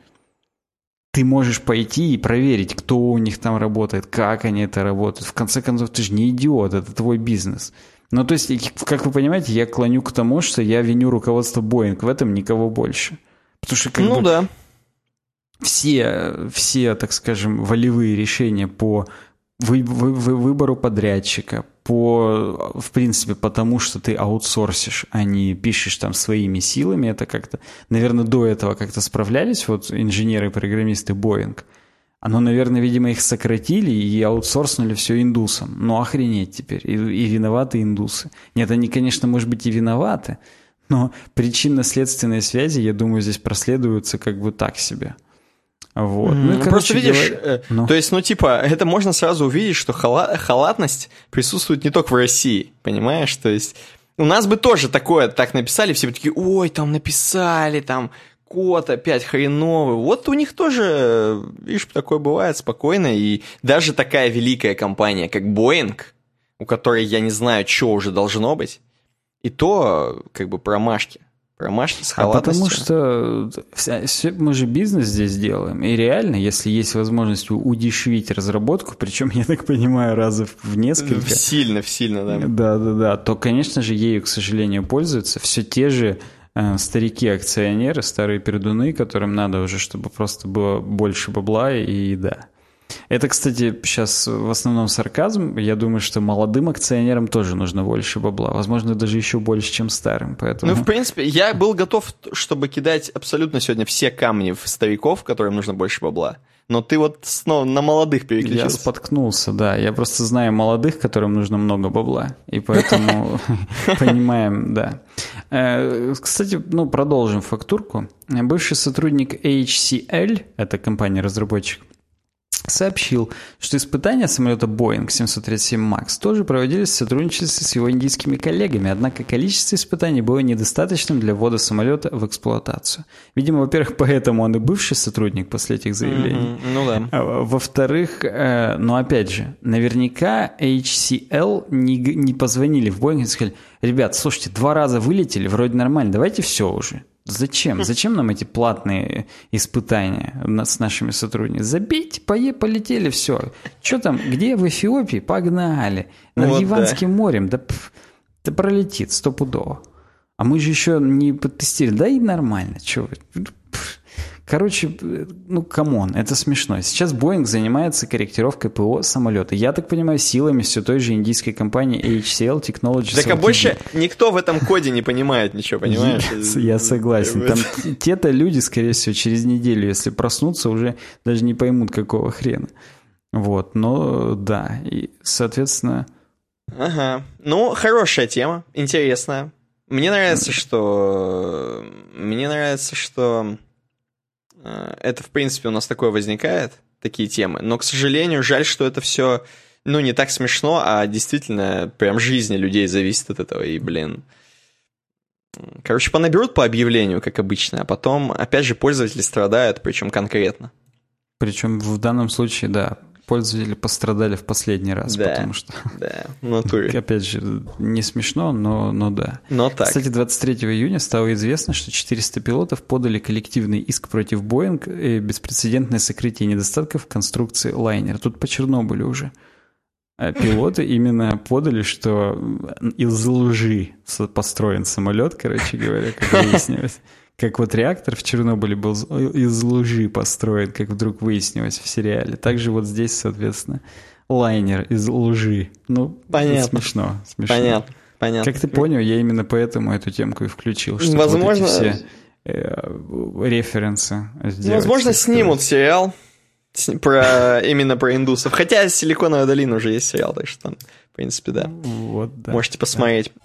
S2: Ты можешь пойти и проверить, кто у них там работает, как они это работают. В конце концов, ты же не идиот, это твой бизнес. Ну, то есть, как вы понимаете, я клоню к тому, что я виню руководство Боинг, в этом никого больше. Потому что как
S1: ну
S2: бы,
S1: да.
S2: Все, все, так скажем, волевые решения по вы, вы, вы, выбору подрядчика, по, в принципе, потому что ты аутсорсишь, а не пишешь там своими силами, это как-то, наверное, до этого как-то справлялись вот инженеры, программисты Boeing. Оно, наверное, видимо, их сократили и аутсорснули все индусам. Ну, охренеть теперь. И, и виноваты индусы. Нет, они, конечно, может быть, и виноваты, но причинно-следственные связи, я думаю, здесь проследуются как бы так себе. Вот.
S1: Ну, и, короче, Просто видишь, говоря... Э, ну. то есть, ну, типа, это можно сразу увидеть, что хала... халатность присутствует не только в России, понимаешь? То есть, у нас бы тоже такое так написали, все бы такие, ой, там написали, там, код опять хреновый. Вот у них тоже, видишь, такое бывает спокойно. И даже такая великая компания, как Boeing, у которой я не знаю, что уже должно быть, и то как бы промашки. Промашки с халатностью.
S2: А потому что вся, все, мы же бизнес здесь делаем. И реально, если есть возможность удешевить разработку, причем, я так понимаю, раза в несколько.
S1: Сильно, сильно, да.
S2: Да, да, да. То, конечно же, ею, к сожалению, пользуются все те же э, старики-акционеры, старые пердуны, которым надо уже, чтобы просто было больше бабла и да. Это, кстати, сейчас в основном сарказм. Я думаю, что молодым акционерам тоже нужно больше бабла. Возможно, даже еще больше, чем старым. Поэтому...
S1: Ну, в принципе, я был готов, чтобы кидать абсолютно сегодня все камни в стариков, которым нужно больше бабла. Но ты вот снова на молодых переключился.
S2: Я споткнулся, да. Я просто знаю молодых, которым нужно много бабла. И поэтому понимаем, да. Э, кстати, ну, продолжим фактурку. Бывший сотрудник HCL, это компания-разработчик, сообщил, что испытания самолета Boeing 737 MAX тоже проводились в сотрудничестве с его индийскими коллегами, однако количество испытаний было недостаточным для ввода самолета в эксплуатацию. Видимо, во-первых, поэтому он и бывший сотрудник после этих заявлений.
S1: Mm-hmm. Ну да.
S2: А, во-вторых, э, ну опять же, наверняка HCL не, не позвонили в Boeing и сказали, ребят, слушайте, два раза вылетели, вроде нормально, давайте все уже. Зачем? Зачем нам эти платные испытания с нашими сотрудниками? Забейте, пое, полетели, все. Что там, где в Эфиопии? Погнали. Над вот Ливанским да. морем, да, пф, да пролетит стопудово. А мы же еще не потестировали. Да и нормально, что вы. Короче, ну, come on, это смешно. Сейчас Boeing занимается корректировкой ПО самолета. Я так понимаю, силами все той же индийской компании HCL Technologies.
S1: Так а больше никто в этом коде не понимает ничего, понимаешь?
S2: Я согласен. Там те-то люди, скорее всего, через неделю, если проснутся, уже даже не поймут, какого хрена. Вот, но да, и, соответственно...
S1: Ага, ну, хорошая тема, интересная. Мне нравится, что... Мне нравится, что это, в принципе, у нас такое возникает, такие темы. Но, к сожалению, жаль, что это все, ну, не так смешно, а действительно прям жизни людей зависит от этого. И, блин, короче, понаберут по объявлению, как обычно, а потом, опять же, пользователи страдают, причем конкретно.
S2: Причем в данном случае, да, пользователи пострадали в последний раз, да, потому что...
S1: Да, в натуре.
S2: Опять же, не смешно, но, но да.
S1: Но так.
S2: Кстати, 23 июня стало известно, что 400 пилотов подали коллективный иск против Боинг и беспрецедентное сокрытие недостатков в конструкции лайнера. Тут по Чернобылю уже. А пилоты именно подали, что из лжи построен самолет, короче говоря, как выяснилось. Как вот реактор в Чернобыле был из лжи построен, как вдруг выяснилось в сериале. Также вот здесь, соответственно, лайнер из лжи. Ну, Понятно. смешно, смешно.
S1: Понятно. Понятно.
S2: Как ты понял, я именно поэтому эту темку и включил. Чтобы Возможно... Вот эти все э, референсы
S1: сделать. Возможно, снимут сериал про именно про индусов. Хотя Силиконовая долина уже есть сериал, так что там, в принципе, да.
S2: Вот, да.
S1: Можете посмотреть. Да.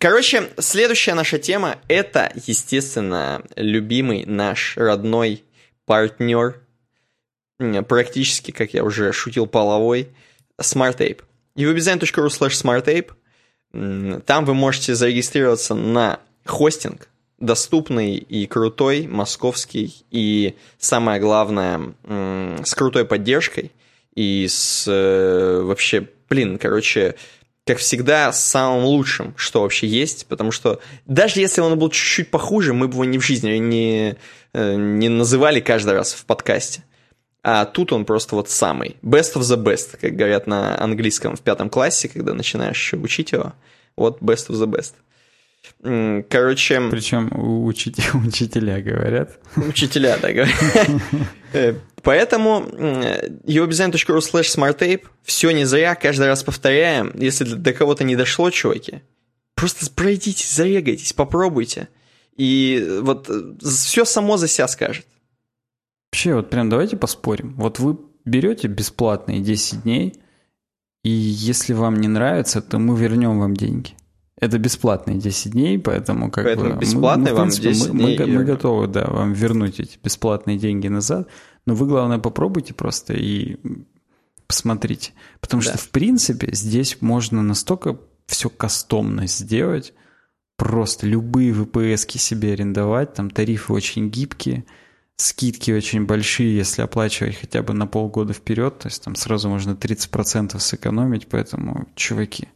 S1: Короче, следующая наша тема – это, естественно, любимый наш родной партнер, практически, как я уже шутил, половой, SmartApe. uwebdesign.ru slash smartape. Там вы можете зарегистрироваться на хостинг, доступный и крутой, московский, и самое главное, с крутой поддержкой, и с э, вообще, блин, короче, как всегда, самым лучшим, что вообще есть, потому что даже если он был чуть-чуть похуже, мы бы его ни в жизни не, э, не называли каждый раз в подкасте. А тут он просто вот самый. Best of the best, как говорят на английском в пятом классе, когда начинаешь учить его. Вот best of the best. Короче...
S2: Причем учителя, учителя говорят.
S1: Учителя, да, говорят. Э, поэтому uwebdesign.ru slash smarttape. Все не зря, каждый раз повторяем. Если до кого-то не дошло, чуваки, просто пройдитесь, зарегайтесь, попробуйте. И вот э, все само за себя скажет.
S2: Вообще, вот прям давайте поспорим. Вот вы берете бесплатные 10 дней, и если вам не нравится, то мы вернем вам деньги. Это бесплатные 10 дней, поэтому как
S1: поэтому
S2: бы...
S1: бесплатные
S2: мы,
S1: мы, вам 10
S2: мы,
S1: дней.
S2: Мы, мы готовы, да, вам вернуть эти бесплатные деньги назад. Но вы, главное, попробуйте просто и Посмотрите. Потому
S1: Да.
S2: что, в принципе, здесь можно настолько все кастомно сделать, просто любые VPS себе арендовать, там тарифы очень гибкие, скидки очень большие, если оплачивать хотя бы на полгода вперед, то есть там сразу можно 30% сэкономить, поэтому, чуваки,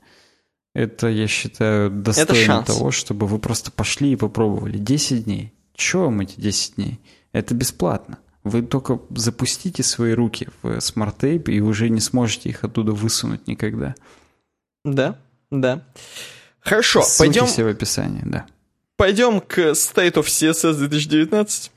S2: это, я считаю, достойно того, чтобы вы просто пошли и попробовали. 10 дней. Чего вам эти 10 дней? Это бесплатно. Вы только запустите свои руки в SmartApe и уже не сможете их оттуда высунуть никогда.
S1: Да, да. Хорошо,
S2: Ссылки
S1: пойдем,
S2: все в описании, да.
S1: пойдем к State of CSS 2019.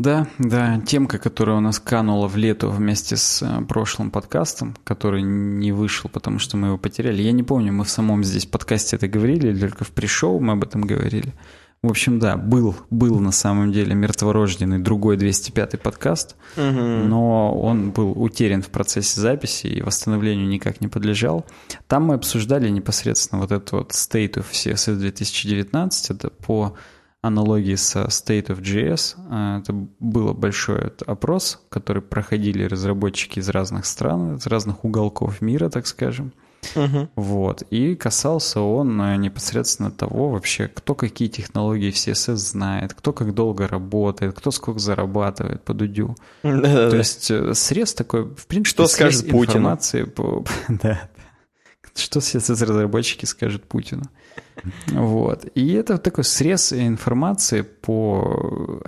S2: Да, да, темка, которая у нас канула в лету вместе с э, прошлым подкастом, который не вышел, потому что мы его потеряли. Я не помню, мы в самом здесь подкасте это говорили, или только в пришоу мы об этом говорили. В общем, да, был, был на самом деле мертворожденный другой 205-й подкаст, но он был утерян в процессе записи и восстановлению никак не подлежал. Там мы обсуждали непосредственно вот этот вот State of CSS 2019, это по аналогии со State of JS. А, Это был большой опрос, который проходили разработчики из разных стран, из разных уголков мира, так скажем. Вот. И касался он э, непосредственно того вообще, кто какие технологии в CSS знает, кто как долго работает, кто сколько зарабатывает по дудю. То
S1: Да-да-да.
S2: есть э, срез такой, в принципе,
S1: Что скажет Путину?
S2: информации по... Да. Что сейчас разработчики скажут Путину. Вот. И это такой срез информации по...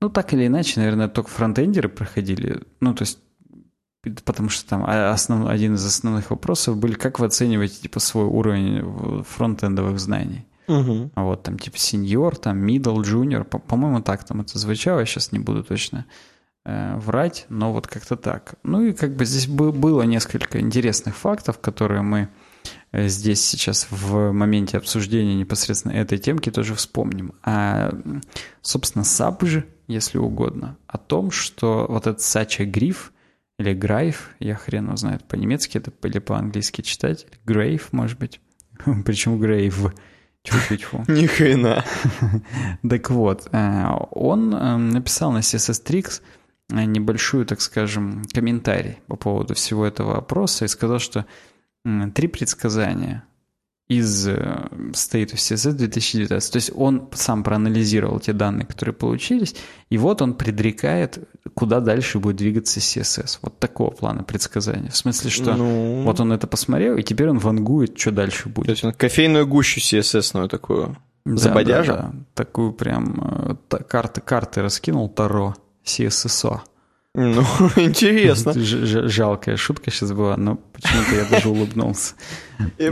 S2: Ну, так или иначе, наверное, только фронтендеры проходили. Ну, то есть потому что там основ, один из основных вопросов были, как вы оцениваете типа свой уровень фронтендовых знаний. А вот там типа сеньор, там middle, junior, по- по-моему, так там это звучало, я сейчас не буду точно э, врать, но вот как-то так. Ну и как бы здесь бы- было несколько интересных фактов, которые мы здесь сейчас в моменте обсуждения непосредственно этой темки тоже вспомним. А, собственно, Сабж, если угодно, о том, что вот этот Сача Гриф или Грайф, я хрен его знает, по-немецки это или по-английски читать, Грейв, может быть. Почему Грейв? Тьфу-тьфу-тьфу.
S1: Ни хрена.
S2: Так вот, э, он э, написал на CSS Tricks э, небольшую, так скажем, комментарий по поводу всего этого опроса и сказал, что три предсказания из э, State of CSS 2019. То есть он сам проанализировал те данные, которые получились, и вот он предрекает, куда дальше будет двигаться CSS. Вот такого плана предсказания. В смысле, что
S1: Ну,
S2: вот он это посмотрел, и теперь он вангует, что дальше
S1: То
S2: будет.
S1: есть он кофейную гущу CSS-ную такую.
S2: Да,
S1: Забодяжил?
S2: да, да. Такую прям э, карты, карты раскинул Таро, CSSO.
S1: Ну, интересно.
S2: Жалкая шутка сейчас была, но почему-то я даже улыбнулся.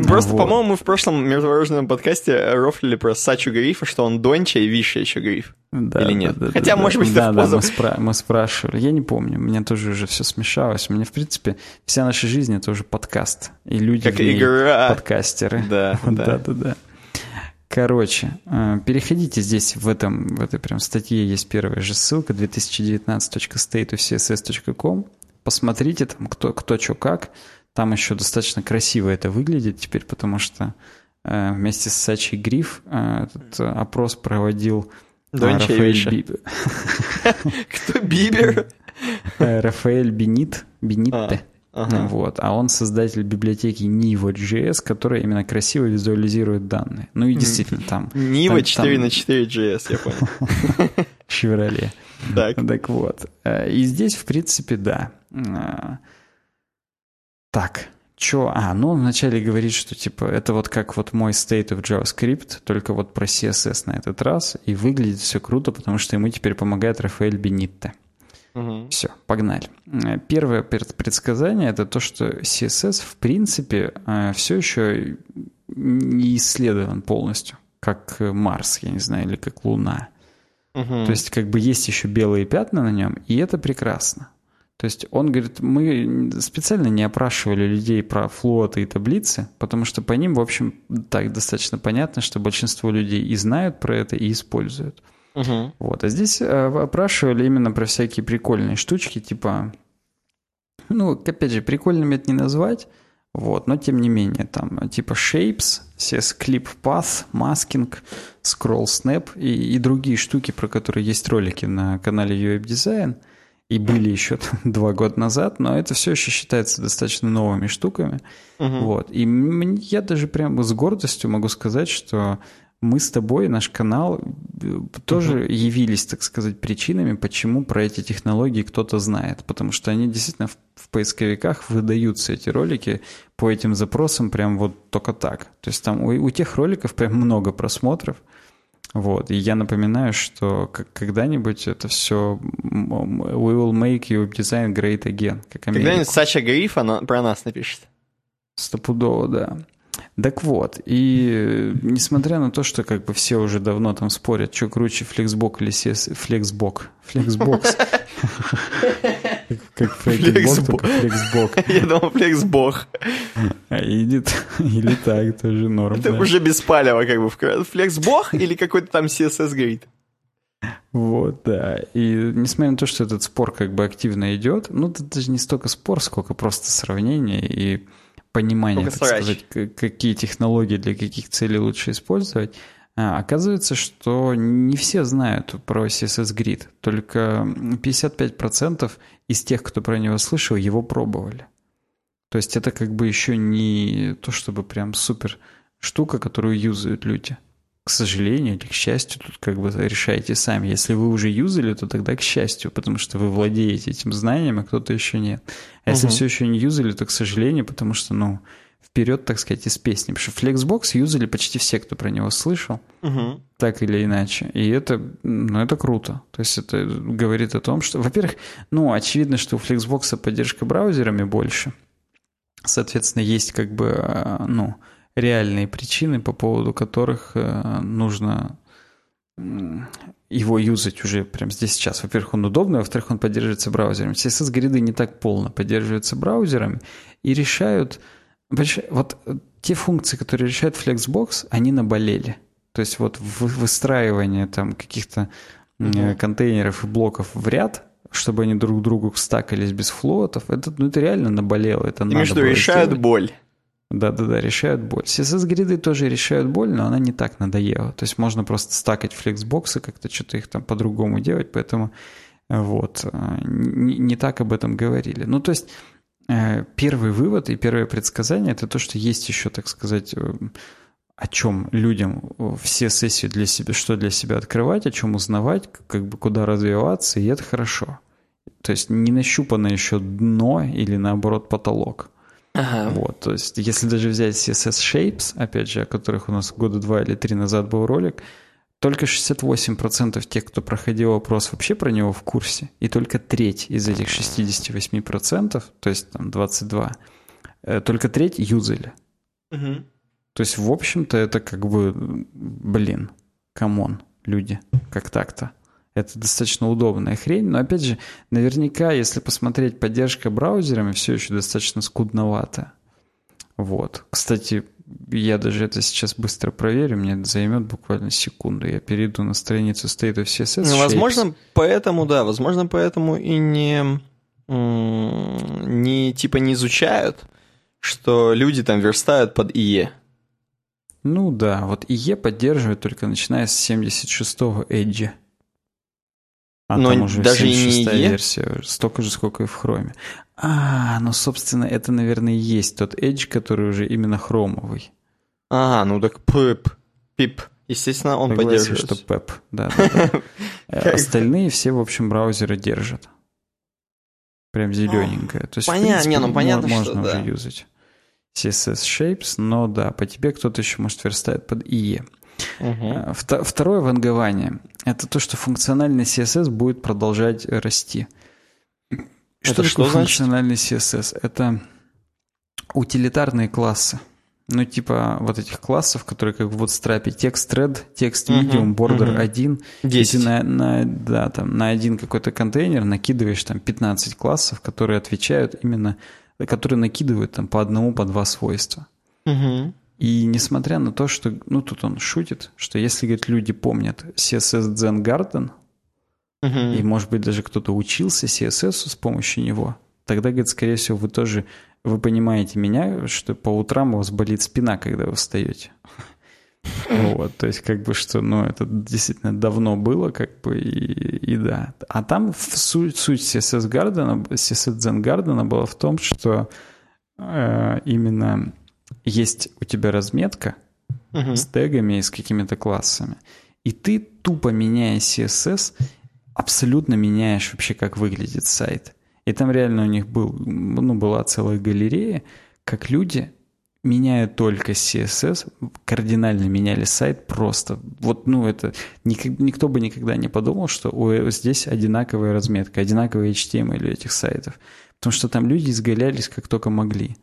S1: Просто, по-моему, мы в прошлом мертворожденном подкасте рофлили про Сачу Грифа, что он Донча и Виша еще Гриф.
S2: Да,
S1: Или нет?
S2: да,
S1: Хотя,
S2: да,
S1: может быть,
S2: да,
S1: это в
S2: да, мы, спра- мы спрашивали. Я не помню, меня тоже уже все смешалось. У меня, в принципе, вся наша жизнь это уже подкаст. И люди
S1: Как
S2: в ней
S1: игра.
S2: подкастеры.
S1: Да,
S2: да.
S1: да,
S2: да. Короче, э, переходите здесь в этом, в этой прям статье есть первая же ссылка 2019.stateofcss.com. Посмотрите там, кто, кто что как. Там еще достаточно красиво это выглядит теперь, потому что э, вместе с Сачи Гриф э, этот опрос проводил
S1: Донча
S2: Рафаэль,
S1: Виша.
S2: Би-
S1: Кто Бибер?
S2: Рафаэль Бенит, Бенитте.
S1: Ага.
S2: Вот. А он создатель библиотеки Nivo.js, которая именно красиво визуализирует данные. Ну и действительно, там Там-
S1: 4
S2: там-
S1: на 4 JS, я понял.
S2: Chevrolet.
S1: Так.
S2: Так вот. э, И здесь, в принципе, да. Э, Так, чё? А, ну, он вначале говорит, что, типа, это вот как вот мой state of JavaScript, только вот про CSS на этот раз, и выглядит все круто, потому что ему теперь помогает Рафаэль Бенитте.
S1: Мгм.
S2: Все, погнали. Э, Первое пред- предсказание это то, что CSS в принципе все еще не исследован полностью, как э, Марс, я не знаю, или как Луна.
S1: Мгм.
S2: То есть как бы есть еще белые пятна на нем, и это прекрасно. То есть он говорит, мы специально не опрашивали людей про флоты и таблицы, потому что по ним, в общем, так достаточно понятно, что большинство людей и знают про это, и используют.
S1: Мгм.
S2: Вот, а здесь э, опрашивали именно про всякие прикольные штучки, типа, ну, опять же, прикольными это не назвать, вот, но тем не менее, там, типа Shapes, CS Clip Path, Masking, Scroll Snap и, и другие штуки, про которые есть ролики на канале UWeb Design. и были еще два года назад, но это все еще считается достаточно новыми штуками. Угу. Вот. И я даже прямо с гордостью могу сказать, что мы с тобой, наш канал, э, тоже угу. явились, так сказать, причинами, почему про эти технологии кто-то знает. Потому что они действительно в, в поисковиках выдаются, эти ролики, по этим запросам прям вот только так. То есть там у, у тех роликов прям много просмотров. Вот. И я напоминаю, что когда-нибудь это все we will make your design great again.
S1: Когда-нибудь Сача Грифа про нас напишет.
S2: Стопудово, да. Так вот, и несмотря на то, что как бы все уже давно там спорят, что круче, флексбок или CS... Флексбок. Флексбокс.
S1: Как флексбок, флексбок. Я думал, флексбок.
S2: Или так, тоже норм.
S1: Это уже беспалево как бы. Флексбок или какой-то там CSS Grid?
S2: Вот, да. И несмотря на то, что этот спор как бы активно идет, ну, это даже не столько спор, сколько просто сравнение и понимание, так сказать, какие технологии для каких целей лучше использовать, а, оказывается, что не все знают про CSS Grid. Только 55% из тех, кто про него слышал, его пробовали. То есть это как бы еще не то, чтобы прям супер штука, которую юзают люди к сожалению или к счастью, тут как бы решаете сами. Если вы уже юзали, то тогда к счастью, потому что вы владеете этим знанием, а кто-то еще нет. А если все еще не юзали, то к сожалению, потому что, ну, вперед, так сказать, из песни. Потому что Flexbox юзали почти все, кто про него слышал, угу. так или иначе. И это, ну, это круто. То есть это говорит о том, что, во-первых, ну, очевидно, что у Flexbox поддержка браузерами больше. Соответственно, есть как бы, а, ну, реальные причины, по поводу которых э, нужно его юзать уже прямо здесь сейчас. Во-первых, он удобный, во-вторых, он поддерживается браузером. CSS-гриды не так полно поддерживаются браузерами и решают... Вот те функции, которые решает Flexbox, они наболели. То есть вот выстраивание там каких-то mm-hmm. контейнеров и блоков в ряд, чтобы они друг к другу стакались без флотов, это, ну, это реально наболело. Это
S1: Ты надо что, решают сделать. боль.
S2: Да-да-да, решают боль. CSS-гриды тоже решают боль, но она не так надоела. То есть можно просто стакать флексбоксы, как-то что-то их там по-другому делать, поэтому э, вот, э, не, не так об этом говорили. Ну, то есть э, первый вывод и первое предсказание – это то, что есть еще, так сказать, о чем людям все сессии для себя, что для себя открывать, о чем узнавать, как бы куда развиваться, и это хорошо. То есть не нащупано еще дно или наоборот потолок. Ага. Вот, то есть, если даже взять CSS Shapes, опять же, о которых у нас года два или три назад был ролик, только 68% тех, кто проходил вопрос, вообще про него в курсе, и только треть из этих 68%, то есть там 22, э, только треть юзали. Угу. То есть, в общем-то, это как бы, блин, come on, люди, как так-то? Это достаточно удобная хрень, но опять же, наверняка, если посмотреть, поддержка браузерами все еще достаточно скудновата. Вот. Кстати, я даже это сейчас быстро проверю, мне это займет буквально секунду. Я перейду на страницу State of CSS.
S1: Ну, возможно, поэтому, да, возможно, поэтому и не, не типа не изучают, что люди там верстают под IE.
S2: Ну да, вот IE поддерживает только начиная с 76-го Edge. А Но там уже даже и не версия, столько же, сколько и в хроме. А, ну, собственно, это, наверное, и есть тот Edge, который уже именно хромовый.
S1: А, ну так пип, пип. Естественно, он Согласен, поддерживает.
S2: что пеп, да. да, да. Э, остальные все, в общем, браузеры держат. Прям зелененькое. То есть,
S1: понятно, не, ну понятно,
S2: можно
S1: что,
S2: уже
S1: да.
S2: юзать. CSS Shapes, но да, по тебе кто-то еще, может, верстает под IE. Угу. Второе вангование – это то, что функциональный CSS будет продолжать расти. Что это такое что функциональный CSS? Это утилитарные классы. Ну, типа вот этих классов, которые как в Bootstrap, текст thread, текст medium, border угу. 1. 10. И ты на, на, да, там, на один какой-то контейнер накидываешь там 15 классов, которые отвечают именно, которые накидывают там по одному, по два свойства. Угу. И несмотря на то, что, ну, тут он шутит, что если, говорит, люди помнят CSS Zen Garden, uh-huh. и, может быть, даже кто-то учился CSS с помощью него, тогда, говорит, скорее всего, вы тоже, вы понимаете меня, что по утрам у вас болит спина, когда вы встаете. Вот, то есть как бы что, ну, это действительно давно было, как бы, и, и да. А там суть, суть CSS Garden, CSS Zen Garden была в том, что э, именно есть у тебя разметка uh-huh. с тегами и с какими-то классами, и ты тупо меняя CSS, абсолютно меняешь вообще, как выглядит сайт. И там реально у них был, ну, была целая галерея, как люди меняя только CSS, кардинально меняли сайт просто. Вот, ну, это никто бы никогда не подумал, что у, здесь одинаковая разметка, одинаковый HTML этих сайтов. Потому что там люди изгалялись как только могли.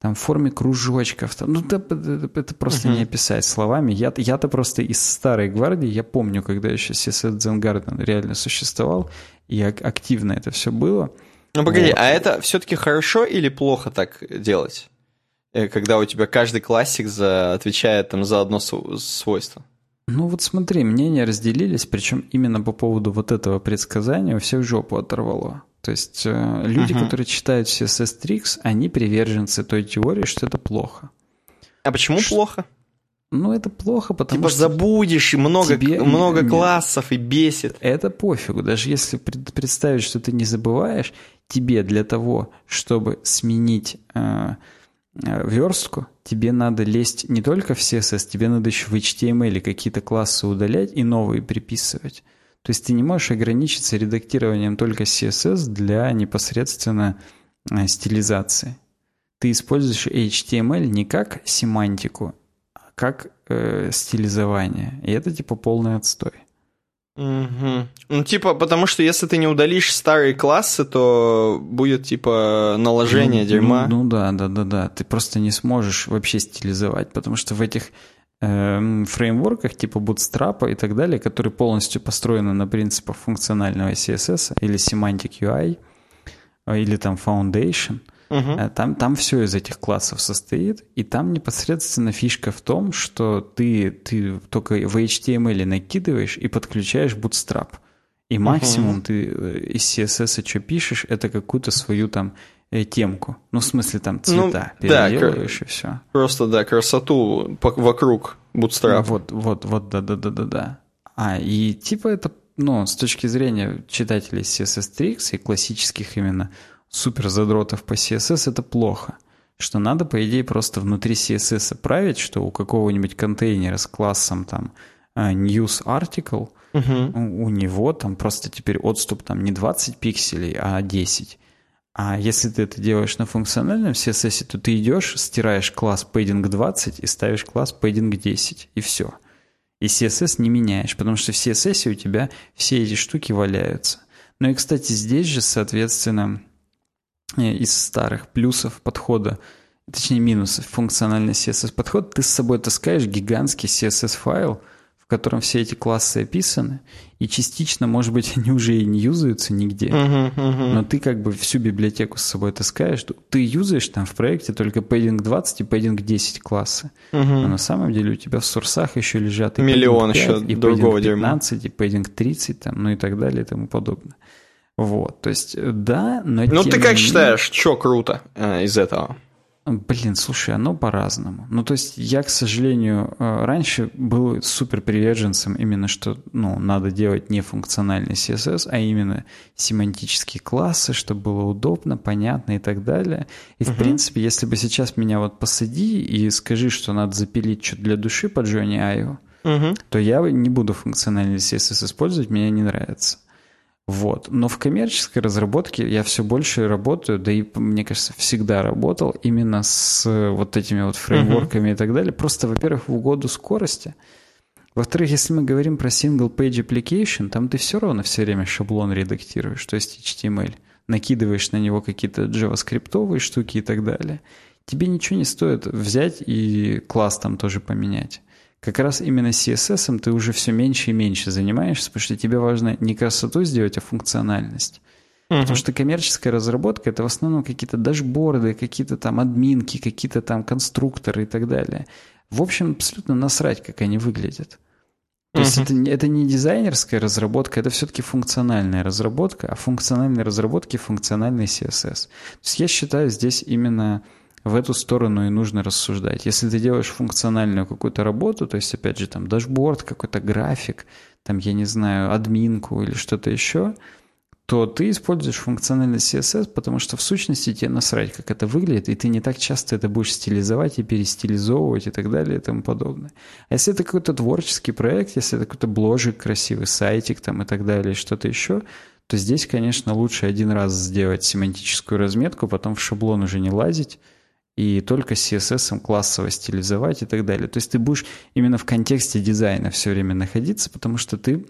S2: Там в форме кружочков. Там, ну, это, это, это просто uh-huh. не описать словами. Я, я-то просто из старой гвардии, я помню, когда еще CSS Zen Garden реально существовал, и активно это все было.
S1: Ну, погоди, вот. а это все-таки хорошо или плохо так делать? Э, когда у тебя каждый классик за, отвечает там за одно свойство.
S2: Ну вот смотри, мнения разделились, причем именно по поводу вот этого предсказания у всех жопу оторвало. То есть э, люди, uh-huh. которые читают CSS Tricks, они приверженцы той теории, что это плохо.
S1: А почему Ш... плохо?
S2: Ну, это плохо, потому
S1: типа
S2: что...
S1: забудешь, и много, тебе... много классов, и бесит.
S2: Это пофигу. Даже если представить, что ты не забываешь, тебе для того, чтобы сменить... Э, верстку, тебе надо лезть не только в CSS, тебе надо еще в HTML какие-то классы удалять и новые приписывать. То есть ты не можешь ограничиться редактированием только CSS для непосредственно э, стилизации. Ты используешь HTML не как семантику, а как э, стилизование. И это типа полный отстой.
S1: Угу. Ну, типа, потому что если ты не удалишь старые классы, то будет, типа, наложение
S2: ну,
S1: дерьма.
S2: Ну, ну да, да, да, да. Ты просто не сможешь вообще стилизовать, потому что в этих э, фреймворках типа Bootstrap и так далее, которые полностью построены на принципах функционального CSS или Semantic UI, э, или там Foundation – Угу. Там, там все из этих классов состоит, и там непосредственно фишка в том, что ты, ты только в HTML накидываешь и подключаешь Bootstrap. И максимум угу. ты э, из CSS что пишешь, это какую-то свою там э, темку. Ну, в смысле, там ну, цвета ну, переделываешь да, и все.
S1: Просто, да, красоту вокруг Bootstrap.
S2: Вот, вот, вот, да-да-да-да-да. А, и типа это, ну, с точки зрения читателей CSS Tricks и классических именно супер задротов по CSS это плохо. Что надо, по идее, просто внутри CSS править, что у какого-нибудь контейнера с классом там э, news article, угу. у, у него там просто теперь отступ там не 20 пикселей, а 10. А если ты это делаешь на функциональном CSS, то ты идешь, стираешь класс padding 20 и ставишь класс padding 10, и все. И CSS не меняешь, потому что в CSS у тебя все эти штуки валяются. Ну и, кстати, здесь же, соответственно, из старых плюсов подхода, точнее минусов функциональный CSS-подход, ты с собой таскаешь гигантский CSS-файл, в котором все эти классы описаны, и частично, может быть, они уже и не юзаются нигде, uh-huh, uh-huh. но ты как бы всю библиотеку с собой таскаешь, ты юзаешь там в проекте только padding 20 и padding 10 классы, uh-huh. но на самом деле у тебя в сурсах еще лежат и
S1: Миллион 5, еще
S2: и другого 15, дерьма. и padding 30, там, ну и так далее и тому подобное. Вот, то есть, да, но...
S1: Ну, ты как считаешь, что круто э, из этого?
S2: Блин, слушай, оно по-разному. Ну, то есть я, к сожалению, э, раньше был супер приверженцем именно, что, ну, надо делать не функциональный CSS, а именно семантические классы, чтобы было удобно, понятно и так далее. И, в uh-huh. принципе, если бы сейчас меня вот посади и скажи, что надо запилить что-то для души под Джонни Айо, uh-huh. то я не буду функциональный CSS использовать, мне не нравится. Вот. Но в коммерческой разработке я все больше работаю, да и, мне кажется, всегда работал именно с вот этими вот фреймворками uh-huh. и так далее. Просто, во-первых, в угоду скорости. Во-вторых, если мы говорим про single page application, там ты все равно все время шаблон редактируешь, то есть HTML. Накидываешь на него какие-то JavaScript штуки и так далее. Тебе ничего не стоит взять и класс там тоже поменять как раз именно CSS ты уже все меньше и меньше занимаешься, потому что тебе важно не красоту сделать, а функциональность. Uh-huh. Потому что коммерческая разработка это в основном какие-то дашборды, какие-то там админки, какие-то там конструкторы и так далее. В общем, абсолютно насрать, как они выглядят. То uh-huh. есть это, это не дизайнерская разработка, это все-таки функциональная разработка, а функциональной разработки функциональный CSS. То есть я считаю здесь именно в эту сторону и нужно рассуждать. Если ты делаешь функциональную какую-то работу, то есть, опять же, там, дашборд, какой-то график, там, я не знаю, админку или что-то еще, то ты используешь функциональный CSS, потому что в сущности тебе насрать, как это выглядит, и ты не так часто это будешь стилизовать и перестилизовывать и так далее и тому подобное. А если это какой-то творческий проект, если это какой-то бложик красивый, сайтик там и так далее, что-то еще, то здесь, конечно, лучше один раз сделать семантическую разметку, потом в шаблон уже не лазить, и только CSS классово стилизовать и так далее. То есть ты будешь именно в контексте дизайна все время находиться, потому что ты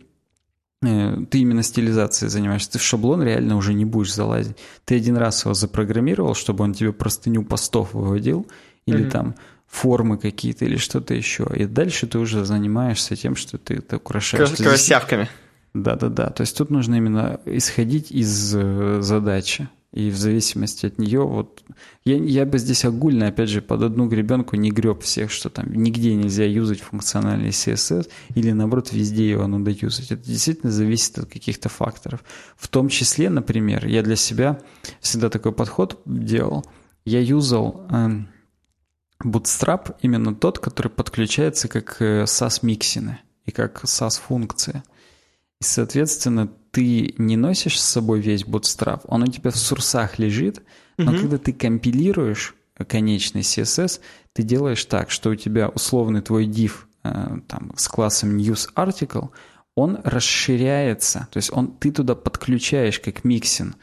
S2: Э, ты именно стилизацией занимаешься, ты в шаблон реально уже не будешь залазить. Ты один раз его запрограммировал, чтобы он тебе простыню постов выводил, или mm там формы какие-то, или что-то еще. И дальше ты уже занимаешься тем, что ты это украшаешь.
S1: Красявками.
S2: Да-да-да. То есть тут нужно именно исходить из э, задачи. И в зависимости от нее, вот я, я бы здесь огульно, опять же, под одну гребенку не греб всех, что там нигде нельзя юзать функциональный CSS, или наоборот, везде его надо юзать. Это действительно зависит от каких-то факторов. В том числе, например, я для себя всегда такой подход делал. Я юзал э, Bootstrap именно тот, который подключается как э, SAS-миксины и как SAS-функция. И, соответственно, ты не носишь с собой весь Bootstrap, он у тебя в сурсах лежит, но угу. когда ты компилируешь конечный CSS, ты делаешь так, что у тебя условный твой div э, там, с классом news article, он расширяется, то есть он, ты туда подключаешь как миксин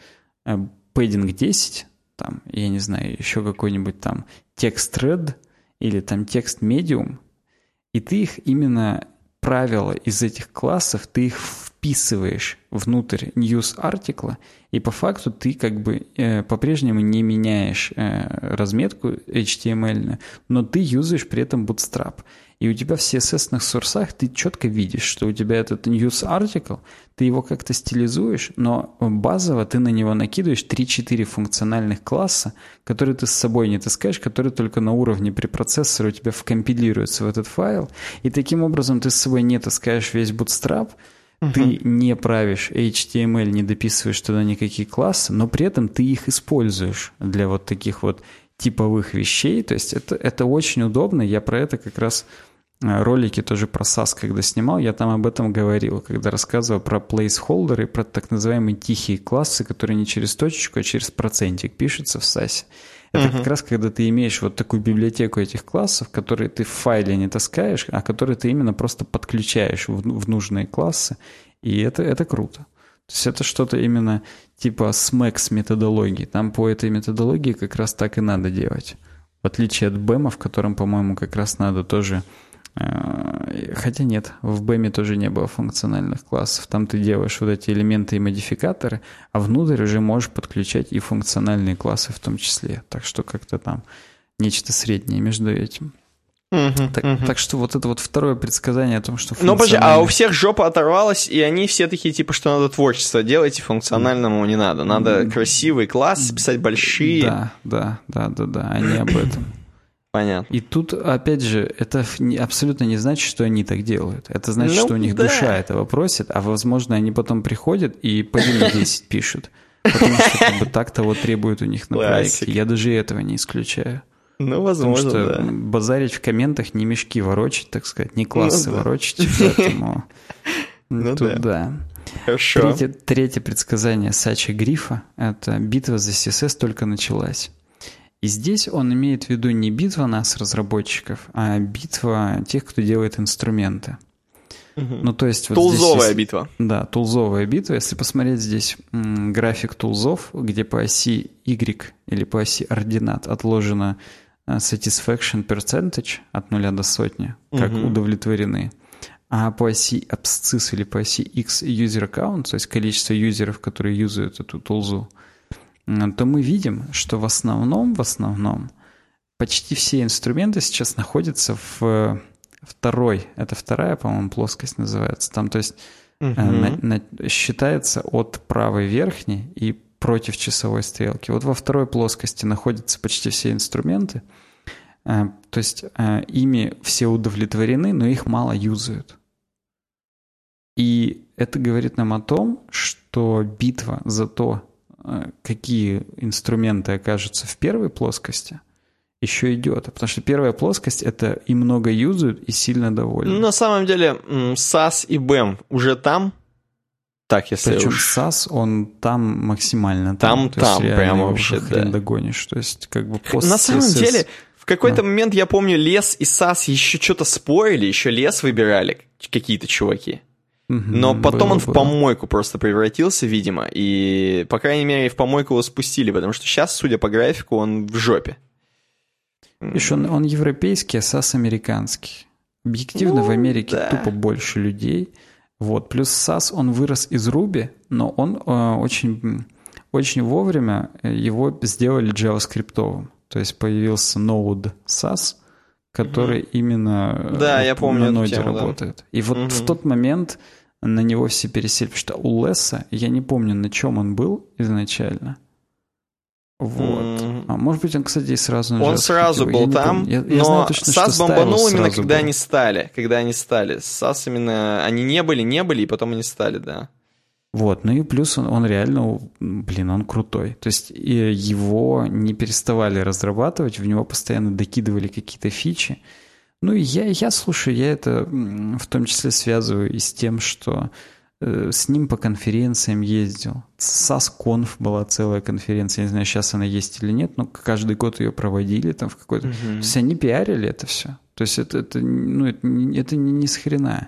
S2: э, padding 10, там, я не знаю, еще какой-нибудь там текст thread или там текст medium, и ты их именно правила из этих классов, ты их вписываешь внутрь news артикла, и по факту ты как бы э, по-прежнему не меняешь э, разметку HTML, но ты юзаешь при этом Bootstrap. И у тебя в CSS сорсах ты четко видишь, что у тебя этот news article, ты его как-то стилизуешь, но базово ты на него накидываешь 3-4 функциональных класса, которые ты с собой не таскаешь, которые только на уровне препроцессора у тебя вкомпилируются в этот файл, и таким образом ты с собой не таскаешь весь Bootstrap, Угу. Ты не правишь HTML, не дописываешь туда никакие классы, но при этом ты их используешь для вот таких вот типовых вещей. То есть это, это очень удобно. Я про это как раз э, ролики тоже про SAS, когда снимал, я там об этом говорил, когда рассказывал про placeholder про так называемые тихие классы, которые не через точечку, а через процентик пишутся в SAS. Это uh-huh. как раз когда ты имеешь вот такую библиотеку этих классов, которые ты в файле не таскаешь, а которые ты именно просто подключаешь в, в нужные классы, и это, это круто. То есть это что-то именно типа SMAX методологии. Там по этой методологии как раз так и надо делать. В отличие от BEM, в котором, по-моему, как раз надо тоже... Э, хотя нет, в BEM тоже не было функциональных классов. Там ты делаешь вот эти элементы и модификаторы, а внутрь уже можешь подключать и функциональные классы в том числе. Так что как-то там нечто среднее между этим. Угу, так, угу. так что вот это вот второе предсказание о том, что
S1: функционально... Ну, подожди, а у всех жопа оторвалась, и они все такие, типа, что надо творчество делать, и функциональному не надо. Надо красивый класс, писать большие.
S2: Да, да, да, да, да, они об этом.
S1: Понятно.
S2: И тут, опять же, это абсолютно не значит, что они так делают. Это значит, ну, что у них да. душа этого просит, а возможно, они потом приходят и по 10 пишут. Потому что как бы так того требует у них на проекте. Я даже этого не исключаю.
S1: Ну, возможно,
S2: Потому что
S1: да.
S2: базарить в комментах не мешки ворочать, так сказать, не классы ну, да. ворочать, поэтому ну, тут да.
S1: Хорошо.
S2: Третье, третье предсказание Сачи Грифа – это битва за CSS только началась. И здесь он имеет в виду не битва нас, разработчиков, а битва тех, кто делает инструменты.
S1: Угу. Ну, то есть... Вот тулзовая
S2: здесь,
S1: битва.
S2: Да, тулзовая битва. Если посмотреть здесь график тулзов, где по оси Y или по оси ординат отложено satisfaction percentage от нуля до сотни, как угу. удовлетворены. А по оси абсцисс или по оси X user count, то есть количество юзеров, которые юзают эту тулзу, то мы видим, что в основном, в основном, почти все инструменты сейчас находятся в второй, это вторая, по-моему, плоскость называется. Там, то есть, угу. на, на, считается от правой верхней и против часовой стрелки. Вот во второй плоскости находятся почти все инструменты. Э, то есть э, ими все удовлетворены, но их мало юзают. И это говорит нам о том, что битва за то, э, какие инструменты окажутся в первой плоскости, еще идет. Потому что первая плоскость это и много юзают, и сильно довольны.
S1: На самом деле, SAS и BEM уже там. Так, если
S2: Причем
S1: уж...
S2: SAS, он там максимально
S1: там. Там, там, прямо вообще,
S2: хрен
S1: да.
S2: догонишь. То есть, как бы
S1: пост На самом CSS... деле, в какой-то да. момент, я помню, лес и SAS еще что-то спорили, еще лес выбирали какие-то чуваки. Но потом было, он в помойку просто превратился, видимо, и, по крайней мере, в помойку его спустили, потому что сейчас, судя по графику, он в жопе.
S2: Видишь, он, он европейский, а САС американский. Объективно, ну, в Америке да. тупо больше людей. Вот. Плюс SAS, он вырос из Ruby, но он э, очень, очень вовремя его сделали JavaScript. То есть появился Node SAS, который mm именно
S1: да, я помню
S2: на Node
S1: тему,
S2: работает.
S1: Да.
S2: И вот mm в тот момент на него все пересели, потому что у Лесса, я не помню, на чем он был изначально. Вот. Mm. А может быть, он, кстати, и сразу
S1: Он сразу был там, я, я но знаю точно, SAS бомбанул именно, когда был. они стали. Когда они стали. SAS именно... Они не были, не были, и потом они стали, да.
S2: Вот, ну и плюс он, он реально, блин, он крутой. То есть его не переставали разрабатывать, в него постоянно докидывали какие-то фичи. Ну и я, я слушаю, я это в том числе связываю и с тем, что с ним по конференциям ездил. SAS-конф была целая конференция, не знаю, сейчас она есть или нет, но каждый год ее проводили там в какой-то... Угу. То есть они пиарили это все. То есть это, это, ну, это, это не, не с хрена.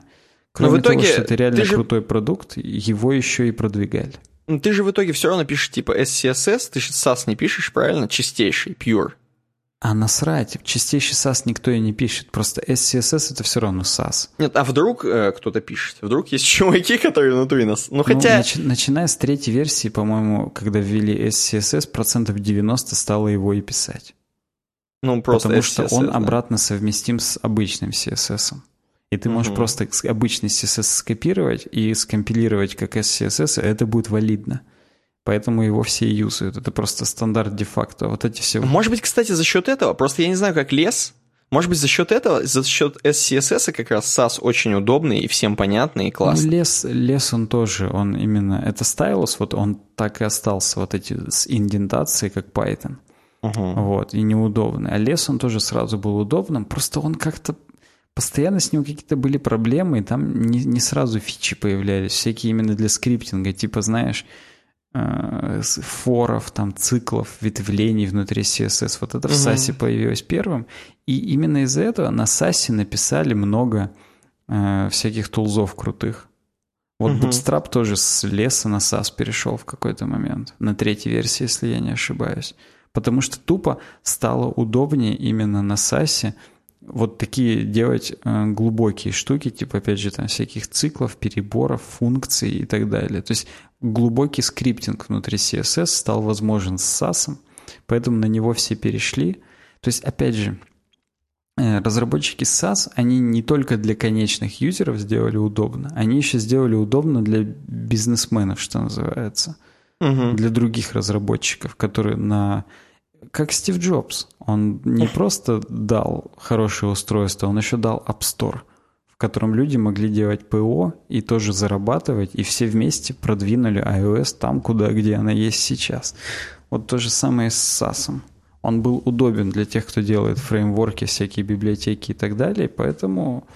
S2: Кроме но в итоге, того, что это реально же... крутой продукт, его еще и продвигали.
S1: Ты же в итоге все равно пишешь типа SCSS, ты же SAS не пишешь, правильно? Чистейший, pure.
S2: А насрать, чистейший SAS никто и не пишет, просто SCSS это все равно SAS.
S1: Нет, а вдруг э, кто-то пишет? Вдруг есть чуваки, которые внутри нас? Ну, хотя... Ну,
S2: нач- начиная с третьей версии, по-моему, когда ввели SCSS, процентов 90 стало его и писать.
S1: Ну, просто
S2: Потому
S1: SCSS,
S2: что он
S1: да.
S2: обратно совместим с обычным CSS. И ты можешь угу. просто обычный CSS скопировать и скомпилировать как SCSS, и это будет валидно. Поэтому его все юзают. Это просто стандарт де-факто. Вот эти все...
S1: Может быть, кстати, за счет этого, просто я не знаю, как лес, может быть, за счет этого, за счет SCSS как раз SAS очень удобный и всем понятный и классный.
S2: Ну, лес, лес он тоже, он именно, это стайлус, вот он так и остался, вот эти с индентацией, как Python.
S1: Угу.
S2: Вот, и неудобный. А лес он тоже сразу был удобным, просто он как-то постоянно с ним какие-то были проблемы, и там не, не сразу фичи появлялись, всякие именно для скриптинга, типа, знаешь, форов, там, циклов, ветвлений внутри CSS. Вот это в SAS появилось первым. И именно из-за этого на SAS написали много э, всяких тулзов крутых. Вот угу. Bootstrap тоже с леса на SAS перешел в какой-то момент. На третьей версии, если я не ошибаюсь. Потому что тупо стало удобнее именно на SAS вот такие делать э, глубокие штуки, типа, опять же, там всяких циклов, переборов, функций и так далее. То есть глубокий скриптинг внутри CSS стал возможен с SAS, поэтому на него все перешли. То есть, опять же, э, разработчики SAS, они не только для конечных юзеров сделали удобно, они еще сделали удобно для бизнесменов, что называется, угу. для других разработчиков, которые на как Стив Джобс. Он не просто дал хорошее устройство, он еще дал App Store, в котором люди могли делать ПО и тоже зарабатывать, и все вместе продвинули iOS там, куда, где она есть сейчас. Вот то же самое с SAS. Он был удобен для тех, кто делает фреймворки, всякие библиотеки и так далее, поэтому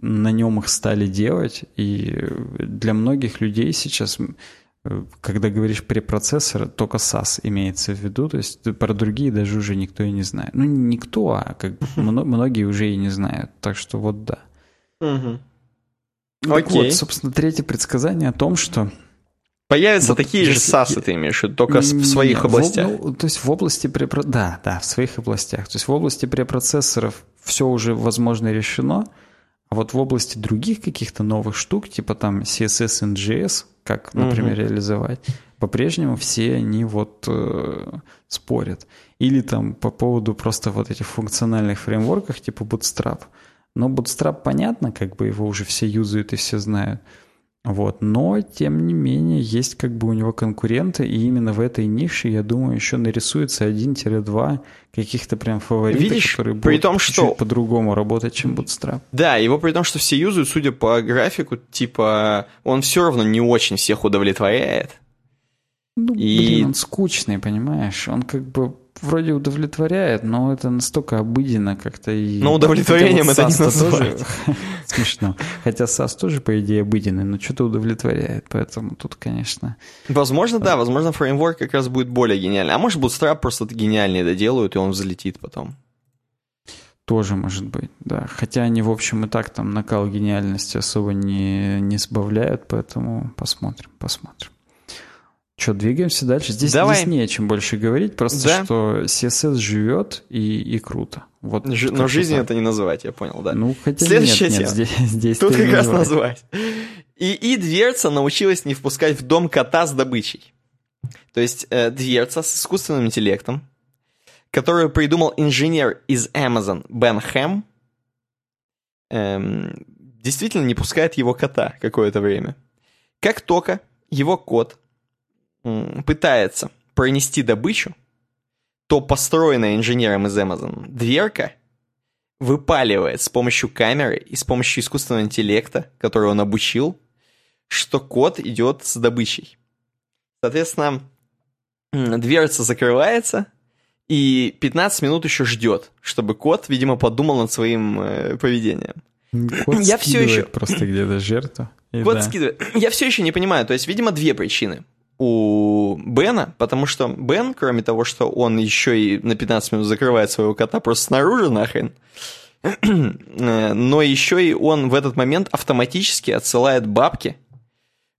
S2: на нем их стали делать, и для многих людей сейчас когда говоришь препроцессор, только SAS имеется в виду, то есть про другие даже уже никто и не знает. Ну, никто, а как многие уже и не знают. Так что вот да.
S1: Угу.
S2: Окей. Вот, собственно, третье предсказание о том, что
S1: Появятся вот такие же SAS, ты имеешь в виду, только в своих областях.
S2: В, ну, то есть в области препро... Да, да, в своих областях. То есть в области препроцессоров все уже возможно решено, а вот в области других каких-то новых штук, типа там CSS JS, как, например, угу. реализовать, по-прежнему все они вот э, спорят. Или там по поводу просто вот этих функциональных фреймворков типа Bootstrap. Но Bootstrap понятно, как бы его уже все юзают и все знают. Вот. Но, тем не менее, есть как бы у него конкуренты, и именно в этой нише, я думаю, еще нарисуется один-два каких-то прям фаворита,
S1: Видишь,
S2: которые
S1: при
S2: будут
S1: том, что...
S2: по-другому работать, чем Bootstrap.
S1: Да, его при том, что все юзают, судя по графику, типа, он все равно не очень всех удовлетворяет.
S2: Ну,
S1: и...
S2: блин, он скучный, понимаешь? Он как бы вроде удовлетворяет, но это настолько обыденно как-то и...
S1: Но удовлетворением вот это не назвать.
S2: Смешно. Хотя САС тоже, по идее, обыденный, но что-то удовлетворяет, поэтому тут, конечно...
S1: Возможно, да, возможно, фреймворк как раз будет более гениальный. А может, Bootstrap просто гениальнее доделают, и он взлетит потом.
S2: Тоже может быть, да. Хотя они, в общем, и так там накал гениальности особо не, не сбавляют, поэтому посмотрим, посмотрим. Что, двигаемся дальше? Здесь, Давай. здесь не о чем больше говорить, просто да. что CSS живет и, и круто.
S1: Вот Ж, но жизнь это не называть, я понял, да.
S2: Ну, хотя
S1: Следующая
S2: нет,
S1: тема.
S2: Нет, здесь, здесь
S1: Тут как раз назвать. И, и дверца научилась не впускать в дом кота с добычей. То есть э, дверца с искусственным интеллектом, которую придумал инженер из Amazon Бен Хэм, эм, действительно не пускает его кота какое-то время. Как только его кот пытается пронести добычу, то построенная инженером из Amazon дверка выпаливает с помощью камеры и с помощью искусственного интеллекта, который он обучил, что кот идет с добычей. Соответственно, дверца закрывается, и 15 минут еще ждет, чтобы кот, видимо, подумал над своим э, поведением.
S2: Кот я все еще просто где-то жертва.
S1: Кот да. скидывает. Я все еще не понимаю. То есть, видимо, две причины у Бена, потому что Бен, кроме того, что он еще и на 15 минут закрывает своего кота просто снаружи нахрен, но еще и он в этот момент автоматически отсылает бабки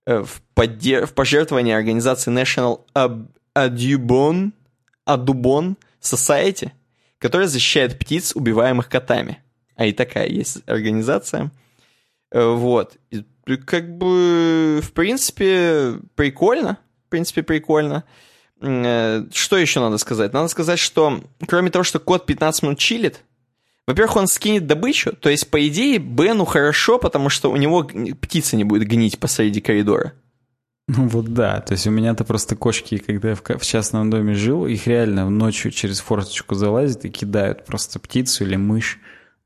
S1: э, в, поддер... в пожертвование организации National Audubon Адубон Society, которая защищает птиц, убиваемых котами. А и такая есть организация. Э, вот. Как бы, в принципе, прикольно. В принципе, прикольно. Э, что еще надо сказать? Надо сказать, что кроме того, что кот 15 минут чилит, во-первых, он скинет добычу, то есть, по идее, Бену хорошо, потому что у него птица не будет гнить посреди коридора.
S2: Ну вот да, то есть у меня-то просто кошки, когда я в, в частном доме жил, их реально ночью через форточку залазят и кидают просто птицу или мышь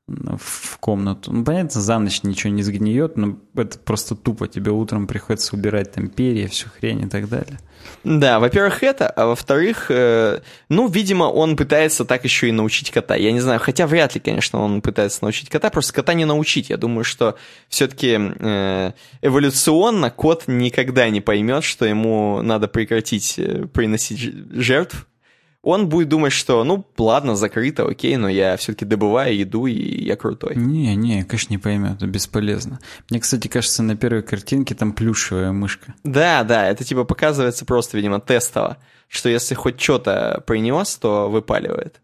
S2: в комнату. Ну, понятно, за ночь ничего не сгниет, но это просто тупо. Тебе утром приходится убирать там перья, всю хрень и так далее.
S1: Да, во-первых, это, а во-вторых, э, ну, видимо, он пытается так еще и научить кота. Я не знаю, хотя вряд ли, конечно, он пытается научить кота, просто кота не научить. Я думаю, что все-таки э, эволюционно кот никогда не поймет, что ему надо прекратить э, приносить жертв он будет думать, что, ну, ладно, закрыто, окей, но я все-таки добываю еду, и я крутой.
S2: Не, не, конечно, не поймет, это бесполезно. Мне, кстати, кажется, на первой картинке там плюшевая мышка.
S1: Да, да, это типа показывается просто, видимо, тестово, что если хоть что-то принес, то выпаливает.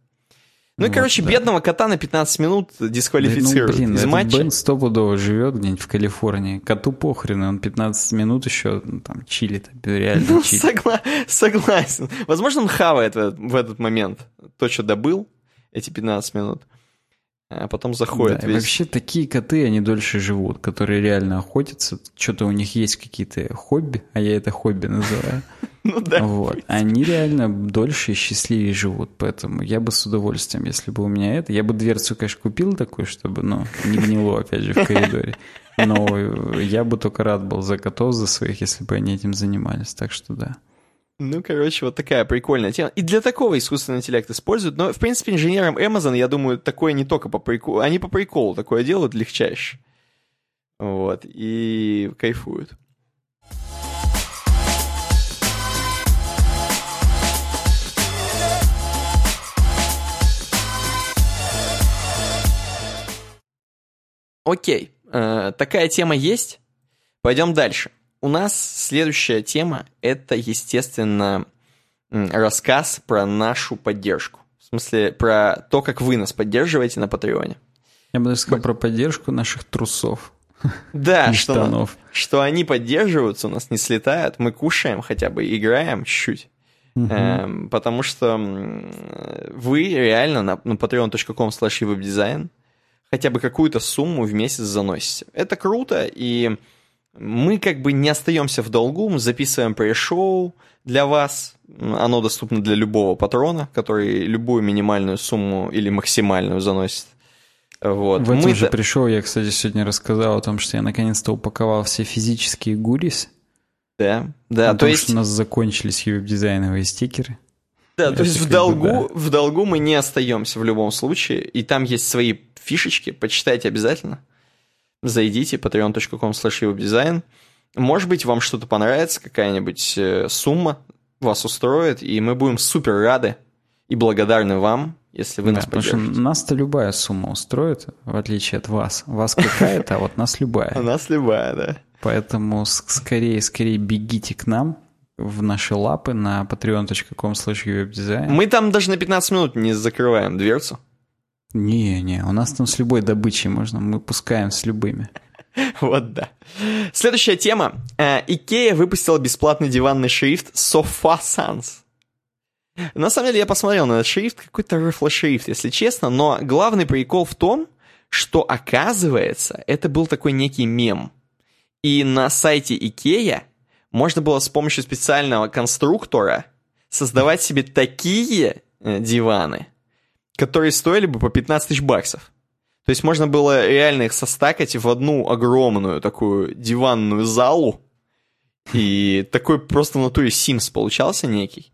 S1: Ну, вот, короче, да. бедного кота на 15 минут дисквалифицируют да, ну, блин, из матча.
S2: Бен стопудово живет где-нибудь в Калифорнии. Коту похрен, он 15 минут еще ну, там чилит, реально ну, чилит.
S1: Согла- согласен. Возможно, он хавает в этот момент то, что добыл, эти 15 минут а потом заходит
S2: да, весь. Вообще такие коты, они дольше живут, которые реально охотятся. Что-то у них есть какие-то хобби, а я это хобби называю.
S1: Ну да.
S2: Вот. Они реально дольше и счастливее живут. Поэтому я бы с удовольствием, если бы у меня это... Я бы дверцу, конечно, купил такую, чтобы, ну, не гнило, опять же, в коридоре. Но я бы только рад был за котов, за своих, если бы они этим занимались. Так что да.
S1: Ну, короче, вот такая прикольная тема. И для такого искусственный интеллект используют. Но, в принципе, инженерам Amazon, я думаю, такое не только по приколу. Они по приколу такое делают легчайше. Вот. И кайфуют. Окей, э, такая тема есть. Пойдем дальше. У нас следующая тема – это, естественно, рассказ про нашу поддержку. В смысле, про то, как вы нас поддерживаете на Патреоне.
S2: Я бы даже сказал про поддержку наших трусов.
S1: Да, что, что они поддерживаются, у нас не слетают, мы кушаем хотя бы, играем чуть-чуть. Угу. Потому что вы реально на, на patreon.com slash webdesign хотя бы какую-то сумму в месяц заносите. Это круто, и мы как бы не остаемся в долгу, мы записываем пресс-шоу для вас. Оно доступно для любого патрона, который любую минимальную сумму или максимальную заносит. Вот.
S2: В этом мы же да... пришел, я, кстати, сегодня рассказал о том, что я наконец-то упаковал все физические гулис.
S1: Да, да.
S2: О то том, есть... что у нас закончились веб-дизайновые стикеры.
S1: Да, то есть в долгу, в долгу мы не остаемся в любом случае, и там есть свои фишечки, почитайте обязательно. Зайдите, patreon.com slash. Может быть, вам что-то понравится, какая-нибудь э, сумма вас устроит, и мы будем супер рады и благодарны вам, если вы да, нас поддержите.
S2: Нас-то любая сумма устроит, в отличие от вас. Вас какая-то, а вот нас любая.
S1: А нас любая, да.
S2: Поэтому скорее, скорее бегите к нам в наши лапы на patreon.com slash
S1: Мы там даже на 15 минут не закрываем дверцу.
S2: Не-не, у нас там с любой добычей можно, мы пускаем с любыми.
S1: Вот да. Следующая тема. Икея выпустила бесплатный диванный шрифт Sofa Sans. На самом деле я посмотрел на этот шрифт, какой-то рыфло-шрифт, если честно, но главный прикол в том, что оказывается, это был такой некий мем. И на сайте Икея можно было с помощью специального конструктора создавать себе такие э, диваны, которые стоили бы по 15 тысяч баксов. То есть можно было реально их состакать в одну огромную такую диванную залу, и такой просто в натуре Sims получался некий,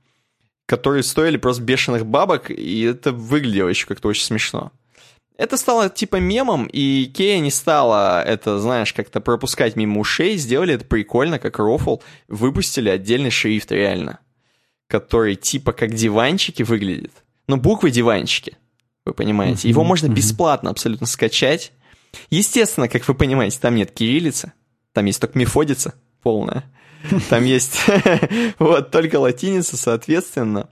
S1: которые стоили просто бешеных бабок, и это выглядело еще как-то очень смешно. Это стало типа мемом, и Икея не стала это, знаешь, как-то пропускать мимо ушей, сделали это прикольно, как рофл, выпустили отдельный шрифт реально, который типа как диванчики выглядит. Ну, буквы диванчики, вы понимаете. Его можно бесплатно абсолютно скачать. Естественно, как вы понимаете, там нет кириллицы, там есть только мефодица полная. Там есть вот только латиница, соответственно.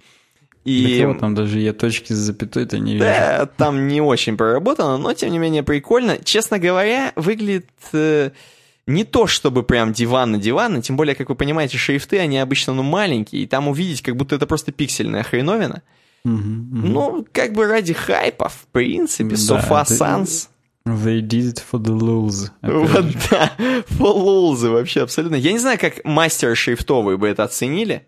S2: И... Да там даже я точки с запятой-то не вижу.
S1: Да, там не очень проработано, но тем не менее прикольно. Честно говоря, выглядит э, не то, чтобы прям диван на диван, тем более, как вы понимаете, шрифты, они обычно ну маленькие, и там увидеть, как будто это просто пиксельная хреновина. Угу, угу. Ну, как бы ради хайпа, в принципе, Sofa да, Sans...
S2: They did it for the lulz.
S1: Вот да, for lulz вообще абсолютно. Я не знаю, как мастер шрифтовые бы это оценили,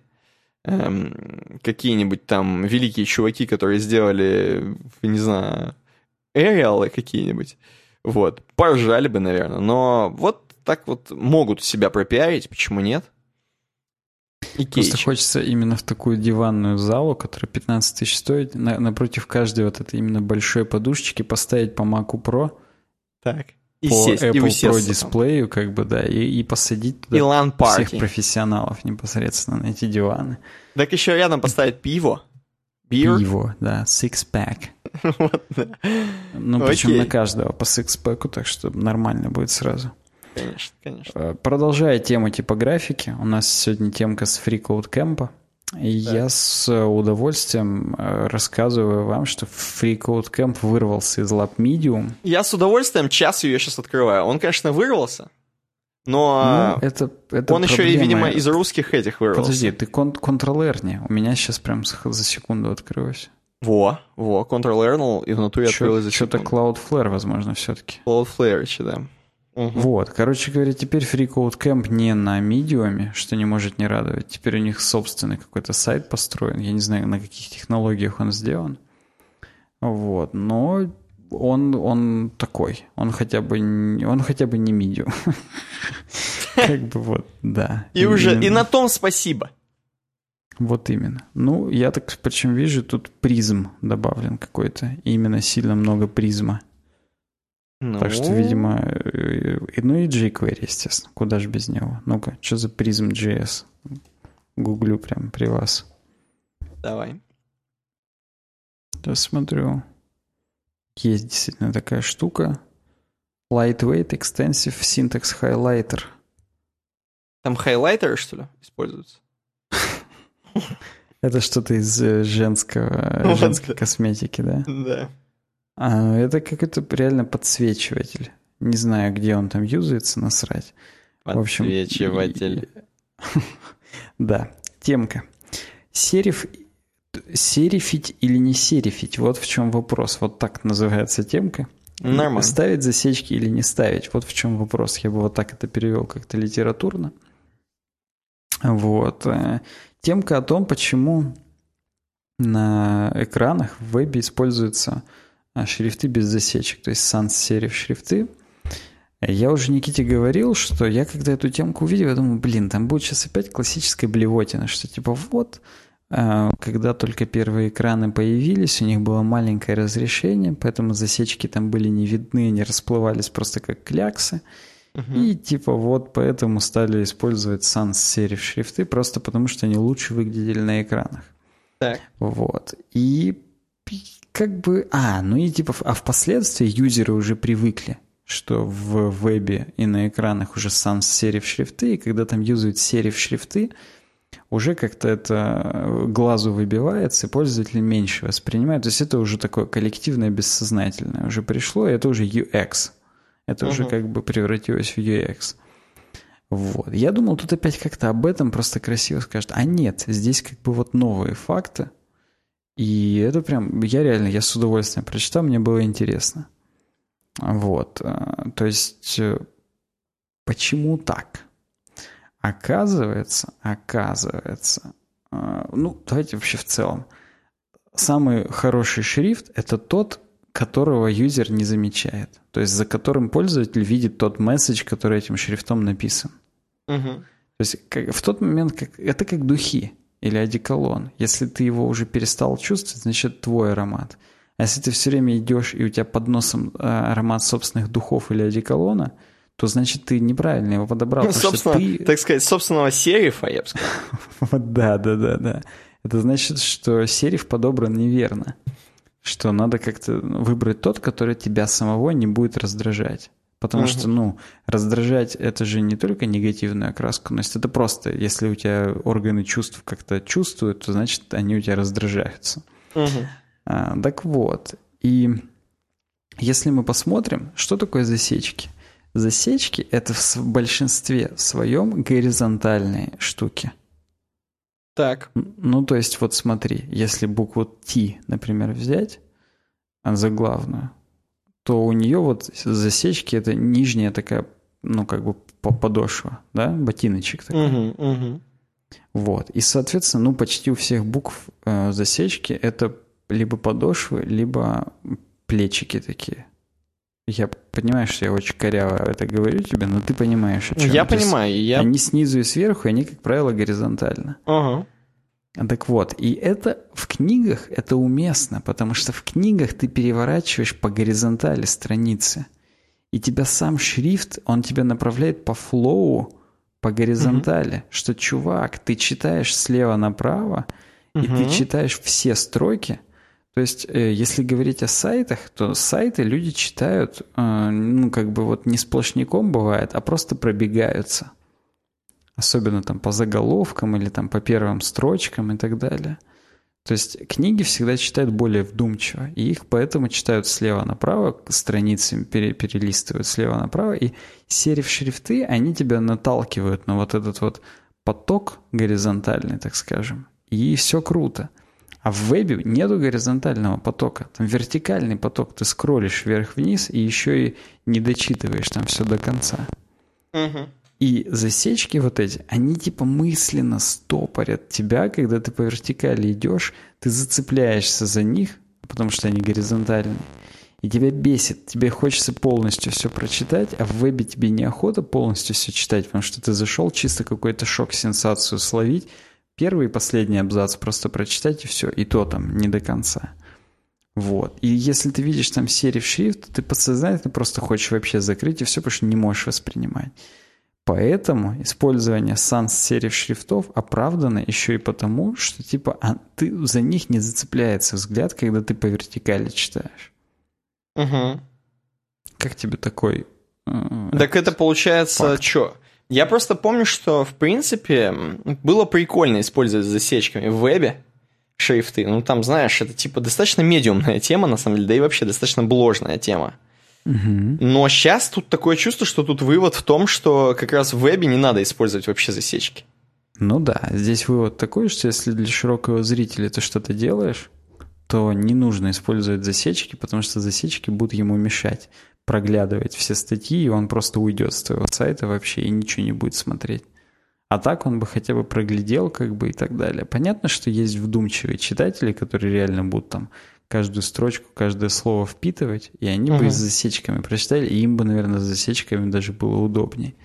S1: эм, какие-нибудь там великие чуваки, которые сделали, не знаю, Эриалы какие-нибудь. Вот, поржали бы, наверное. Но вот так вот могут себя пропиарить, почему нет?
S2: И Просто хочется именно в такую диванную залу, которая 15 тысяч стоит, на, напротив каждой вот этой именно большой подушечки поставить по Mac Pro.
S1: Так
S2: и по сесть, Apple и Pro дисплею, как бы, да, и, и посадить туда
S1: и
S2: всех профессионалов непосредственно на эти диваны.
S1: Так еще рядом поставить пиво.
S2: Beer. Пиво, да, six-pack. вот, да. Ну, причем Окей. на каждого по six-pack, так что нормально будет сразу.
S1: Конечно, конечно.
S2: Э, продолжая тему типографики, у нас сегодня темка с Free Code Camp. И да. я с удовольствием э, рассказываю вам, что Free Code Camp вырвался из Lab Medium.
S1: Я с удовольствием час ее сейчас открываю. Он, конечно, вырвался, но
S2: ну, это, это
S1: он еще и, видимо, из русских этих вырвался.
S2: Подожди, ты Ctrl-R У меня сейчас прям за секунду открылось.
S1: Во, во, Ctrl-R и внутри открылось за.
S2: Что-то Cloudflare, возможно, все-таки.
S1: Cloudflare еще, да.
S2: Угу. Вот, короче говоря, теперь Free Code Camp не на медиуме, что не может не радовать. Теперь у них собственный какой-то сайт построен. Я не знаю, на каких технологиях он сделан. Вот, но он, он такой. Он хотя бы, он хотя бы не Medium. Как бы вот, да.
S1: И уже, и на том спасибо.
S2: Вот именно. Ну, я так причем вижу, тут Prism добавлен какой-то. именно сильно много Prism а. Ну... Так что, видимо, э, ну и jQuery, естественно. Куда же без него? Ну-ка, что за Prism JS? Гуглю прям при вас.
S1: Давай.
S2: Да, смотрю. Есть действительно такая штука. Lightweight Extensive Syntax Highlighter.
S1: Там хайлайтеры, что ли, используются?
S2: Это что-то из э, женского, женской косметики, да?
S1: Да.
S2: А, это какой-то реально подсвечиватель. Не знаю, где он там юзается, насрать.
S1: Подсвечиватель.
S2: Да, темка. Сериф серифить или не серифить? Вот в чем вопрос. Вот так называется темка.
S1: Нормально.
S2: Ставить засечки или не ставить? Вот в чем вопрос. Я бы вот так это перевел как-то литературно. Вот. Э, темка о том, почему на экранах в вебе используются а, шрифты без засечек, то есть sans-serif шрифты. Я уже Никите говорил, что я когда эту темку увидел, я думаю, блин, там будет сейчас опять классическая блевотина, что типа вот, А, когда только первые экраны появились, у них было маленькое разрешение, поэтому засечки там были не видны, они расплывались просто как кляксы. Угу. И типа вот поэтому стали использовать sans сериф шрифты, просто потому что они лучше выглядели на экранах.
S1: Так.
S2: Вот. И как бы... А, ну и типа... А впоследствии юзеры уже привыкли, что в вебе и на экранах уже sans сериф шрифты, и когда там юзают сериф шрифты, уже как-то это глазу выбивается, и пользователь меньше воспринимает. То есть это уже такое коллективное, бессознательное уже пришло, и это уже UX. Это uh-huh. уже как бы превратилось в UX. Вот. Я думал, тут опять как-то об этом просто красиво скажут. А нет, здесь как бы вот новые факты. И это прям, я реально, я с удовольствием прочитал, мне было интересно. Вот. Э, то есть, э, почему так? Оказывается, оказывается, э, ну, давайте вообще в целом. Самый хороший шрифт – это тот, которого юзер не замечает. То есть за которым пользователь видит тот месседж, который этим шрифтом написан.
S1: Угу.
S2: То есть как, в тот момент как, это как духи или одеколон. Если ты его уже перестал чувствовать, значит твой аромат. А если ты все время идешь и у тебя под носом э, аромат собственных духов или одеколона – то значит ты неправильно его подобрал. Ну,
S1: собственно,
S2: ты...
S1: так сказать, собственного серифа, я бы сказал.
S2: Вот да, да, да, да. Это значит, что сериф подобран неверно. Что надо как-то выбрать тот, который тебя самого не будет раздражать. Потому что, ну, раздражать это же не только негативную окраску, но это просто, если у тебя органы чувств как-то чувствуют, то значит они у тебя раздражаются. А, так вот, и если мы посмотрим, что такое засечки? Засечки — это в большинстве своем горизонтальные штуки.
S1: Так.
S2: Ну, то есть, вот смотри, если букву Т, например, взять, а, заглавную, то у нее вот засечки — это нижняя такая, ну, как бы подошва, да, ботиночек такой.
S1: Угу, угу.
S2: Вот. И, соответственно, ну, почти у всех букв э, засечки — это либо подошвы, либо плечики такие. Я понимаю, что я очень коряво это говорю тебе, но ты понимаешь, о чем.
S1: Я То понимаю. Я...
S2: Они снизу и сверху, они, как правило, горизонтально.
S1: Ага.
S2: Так вот, и это в книгах это уместно, потому что в книгах ты переворачиваешь по горизонтали страницы. И тебя сам шрифт, он тебя направляет по флоу, по горизонтали, угу. что, чувак, ты читаешь слева направо, угу. и ты читаешь все строки, то есть, э, если говорить о сайтах, то сайты люди читают, э, ну, как бы вот не сплошняком бывает, а просто пробегаются. Особенно там по заголовкам или там по первым строчкам и так далее. То есть книги всегда читают более вдумчиво, и их поэтому читают слева направо, страницами пере, перелистывают слева направо, и серив шрифты, они тебя наталкивают на вот этот вот поток горизонтальный, так скажем, и все круто. А в вебе нету горизонтального потока. Там вертикальный поток. Ты скроллишь вверх-вниз и еще и не дочитываешь там все до конца.
S1: Угу.
S2: И засечки вот эти, они типа мысленно стопорят тебя, когда ты по вертикали идешь, ты зацепляешься за них, потому что они горизонтальные. И тебя бесит, тебе хочется полностью все прочитать, а в вебе тебе неохота полностью все читать, потому что ты зашел чисто какой-то шок-сенсацию словить, первый и последний абзац просто прочитать и все, и то там не до конца. Вот. И если ты видишь там сериф шрифт, ты подсознательно просто хочешь вообще закрыть и все, потому что не можешь воспринимать. Поэтому использование sans сериф шрифтов оправдано еще и потому, что типа а ты за них не зацепляется взгляд, когда ты по вертикали читаешь.
S1: Угу.
S2: Как тебе такой?
S1: Э, так это получается что? Я просто помню, что, в принципе, было прикольно использовать засечками в вебе шрифты. Ну, там, знаешь, это типа достаточно медиумная тема, на самом деле, да и вообще достаточно бложная тема.
S2: Угу.
S1: Но сейчас тут такое чувство, что тут вывод в том, что как раз в вебе не надо использовать вообще засечки.
S2: Ну да, здесь вывод такой, что если для широкого зрителя ты что-то делаешь, то не нужно использовать засечки, потому что засечки будут ему мешать проглядывать все статьи, и он просто уйдет с твоего сайта вообще и ничего не будет смотреть. А так он бы хотя бы проглядел, как бы и так далее. Понятно, что есть вдумчивые читатели, которые реально будут там каждую строчку, каждое слово впитывать, и они угу. бы с засечками прочитали, и им бы, наверное, с засечками даже было удобнее.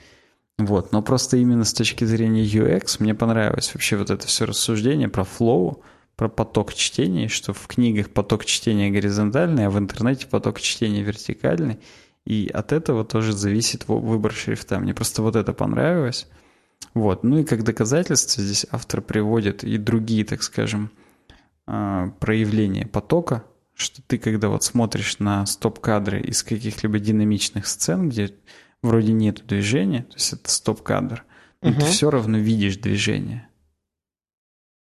S2: Вот, но просто именно с точки зрения UX мне понравилось вообще вот это все рассуждение про флоу, про поток чтения, что в книгах поток чтения горизонтальный, а в интернете поток чтения вертикальный. И от этого тоже зависит выбор шрифта. Мне просто вот это понравилось. Вот. Ну и как доказательство здесь автор приводит и другие, так скажем, а, проявления потока, что ты когда вот смотришь на стоп-кадры из каких-либо динамичных сцен, где вроде нет движения, то есть это стоп-кадр, но угу. ты все равно видишь движение.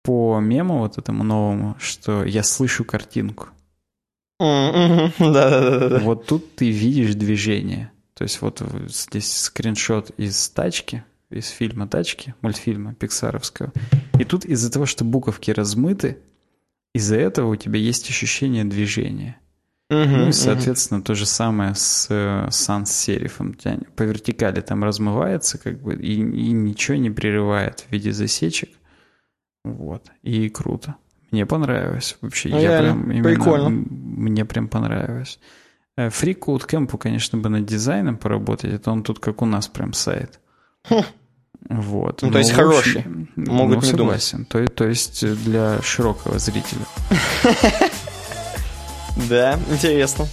S2: По мему вот этому новому, что я слышу картинку.
S1: Да-да-да.
S2: Вот тут ты видишь движение. То есть вот здесь скриншот из тачки, из фильма «Тачки», мультфильма пиксаровского. И тут из-за того, что буковки размыты, из-за этого у тебя есть ощущение движения. Uh-huh, ну и, соответственно, uh-huh. то же самое с Sans серифом. По вертикали там размывается, как бы, и, и ничего не прерывает в виде засечек. Вот. И круто. Мне понравилось вообще. Ну, я прям именно,
S1: прикольно.
S2: Мне прям понравилось. Free Code Camp, конечно, бы над дизайном поработать, это он тут как у нас прям сайт. Вот.
S1: Ну, то есть хорошие. Могут ну, не
S2: согласен. думать. То, то есть для широкого зрителя.
S1: Да, интересно.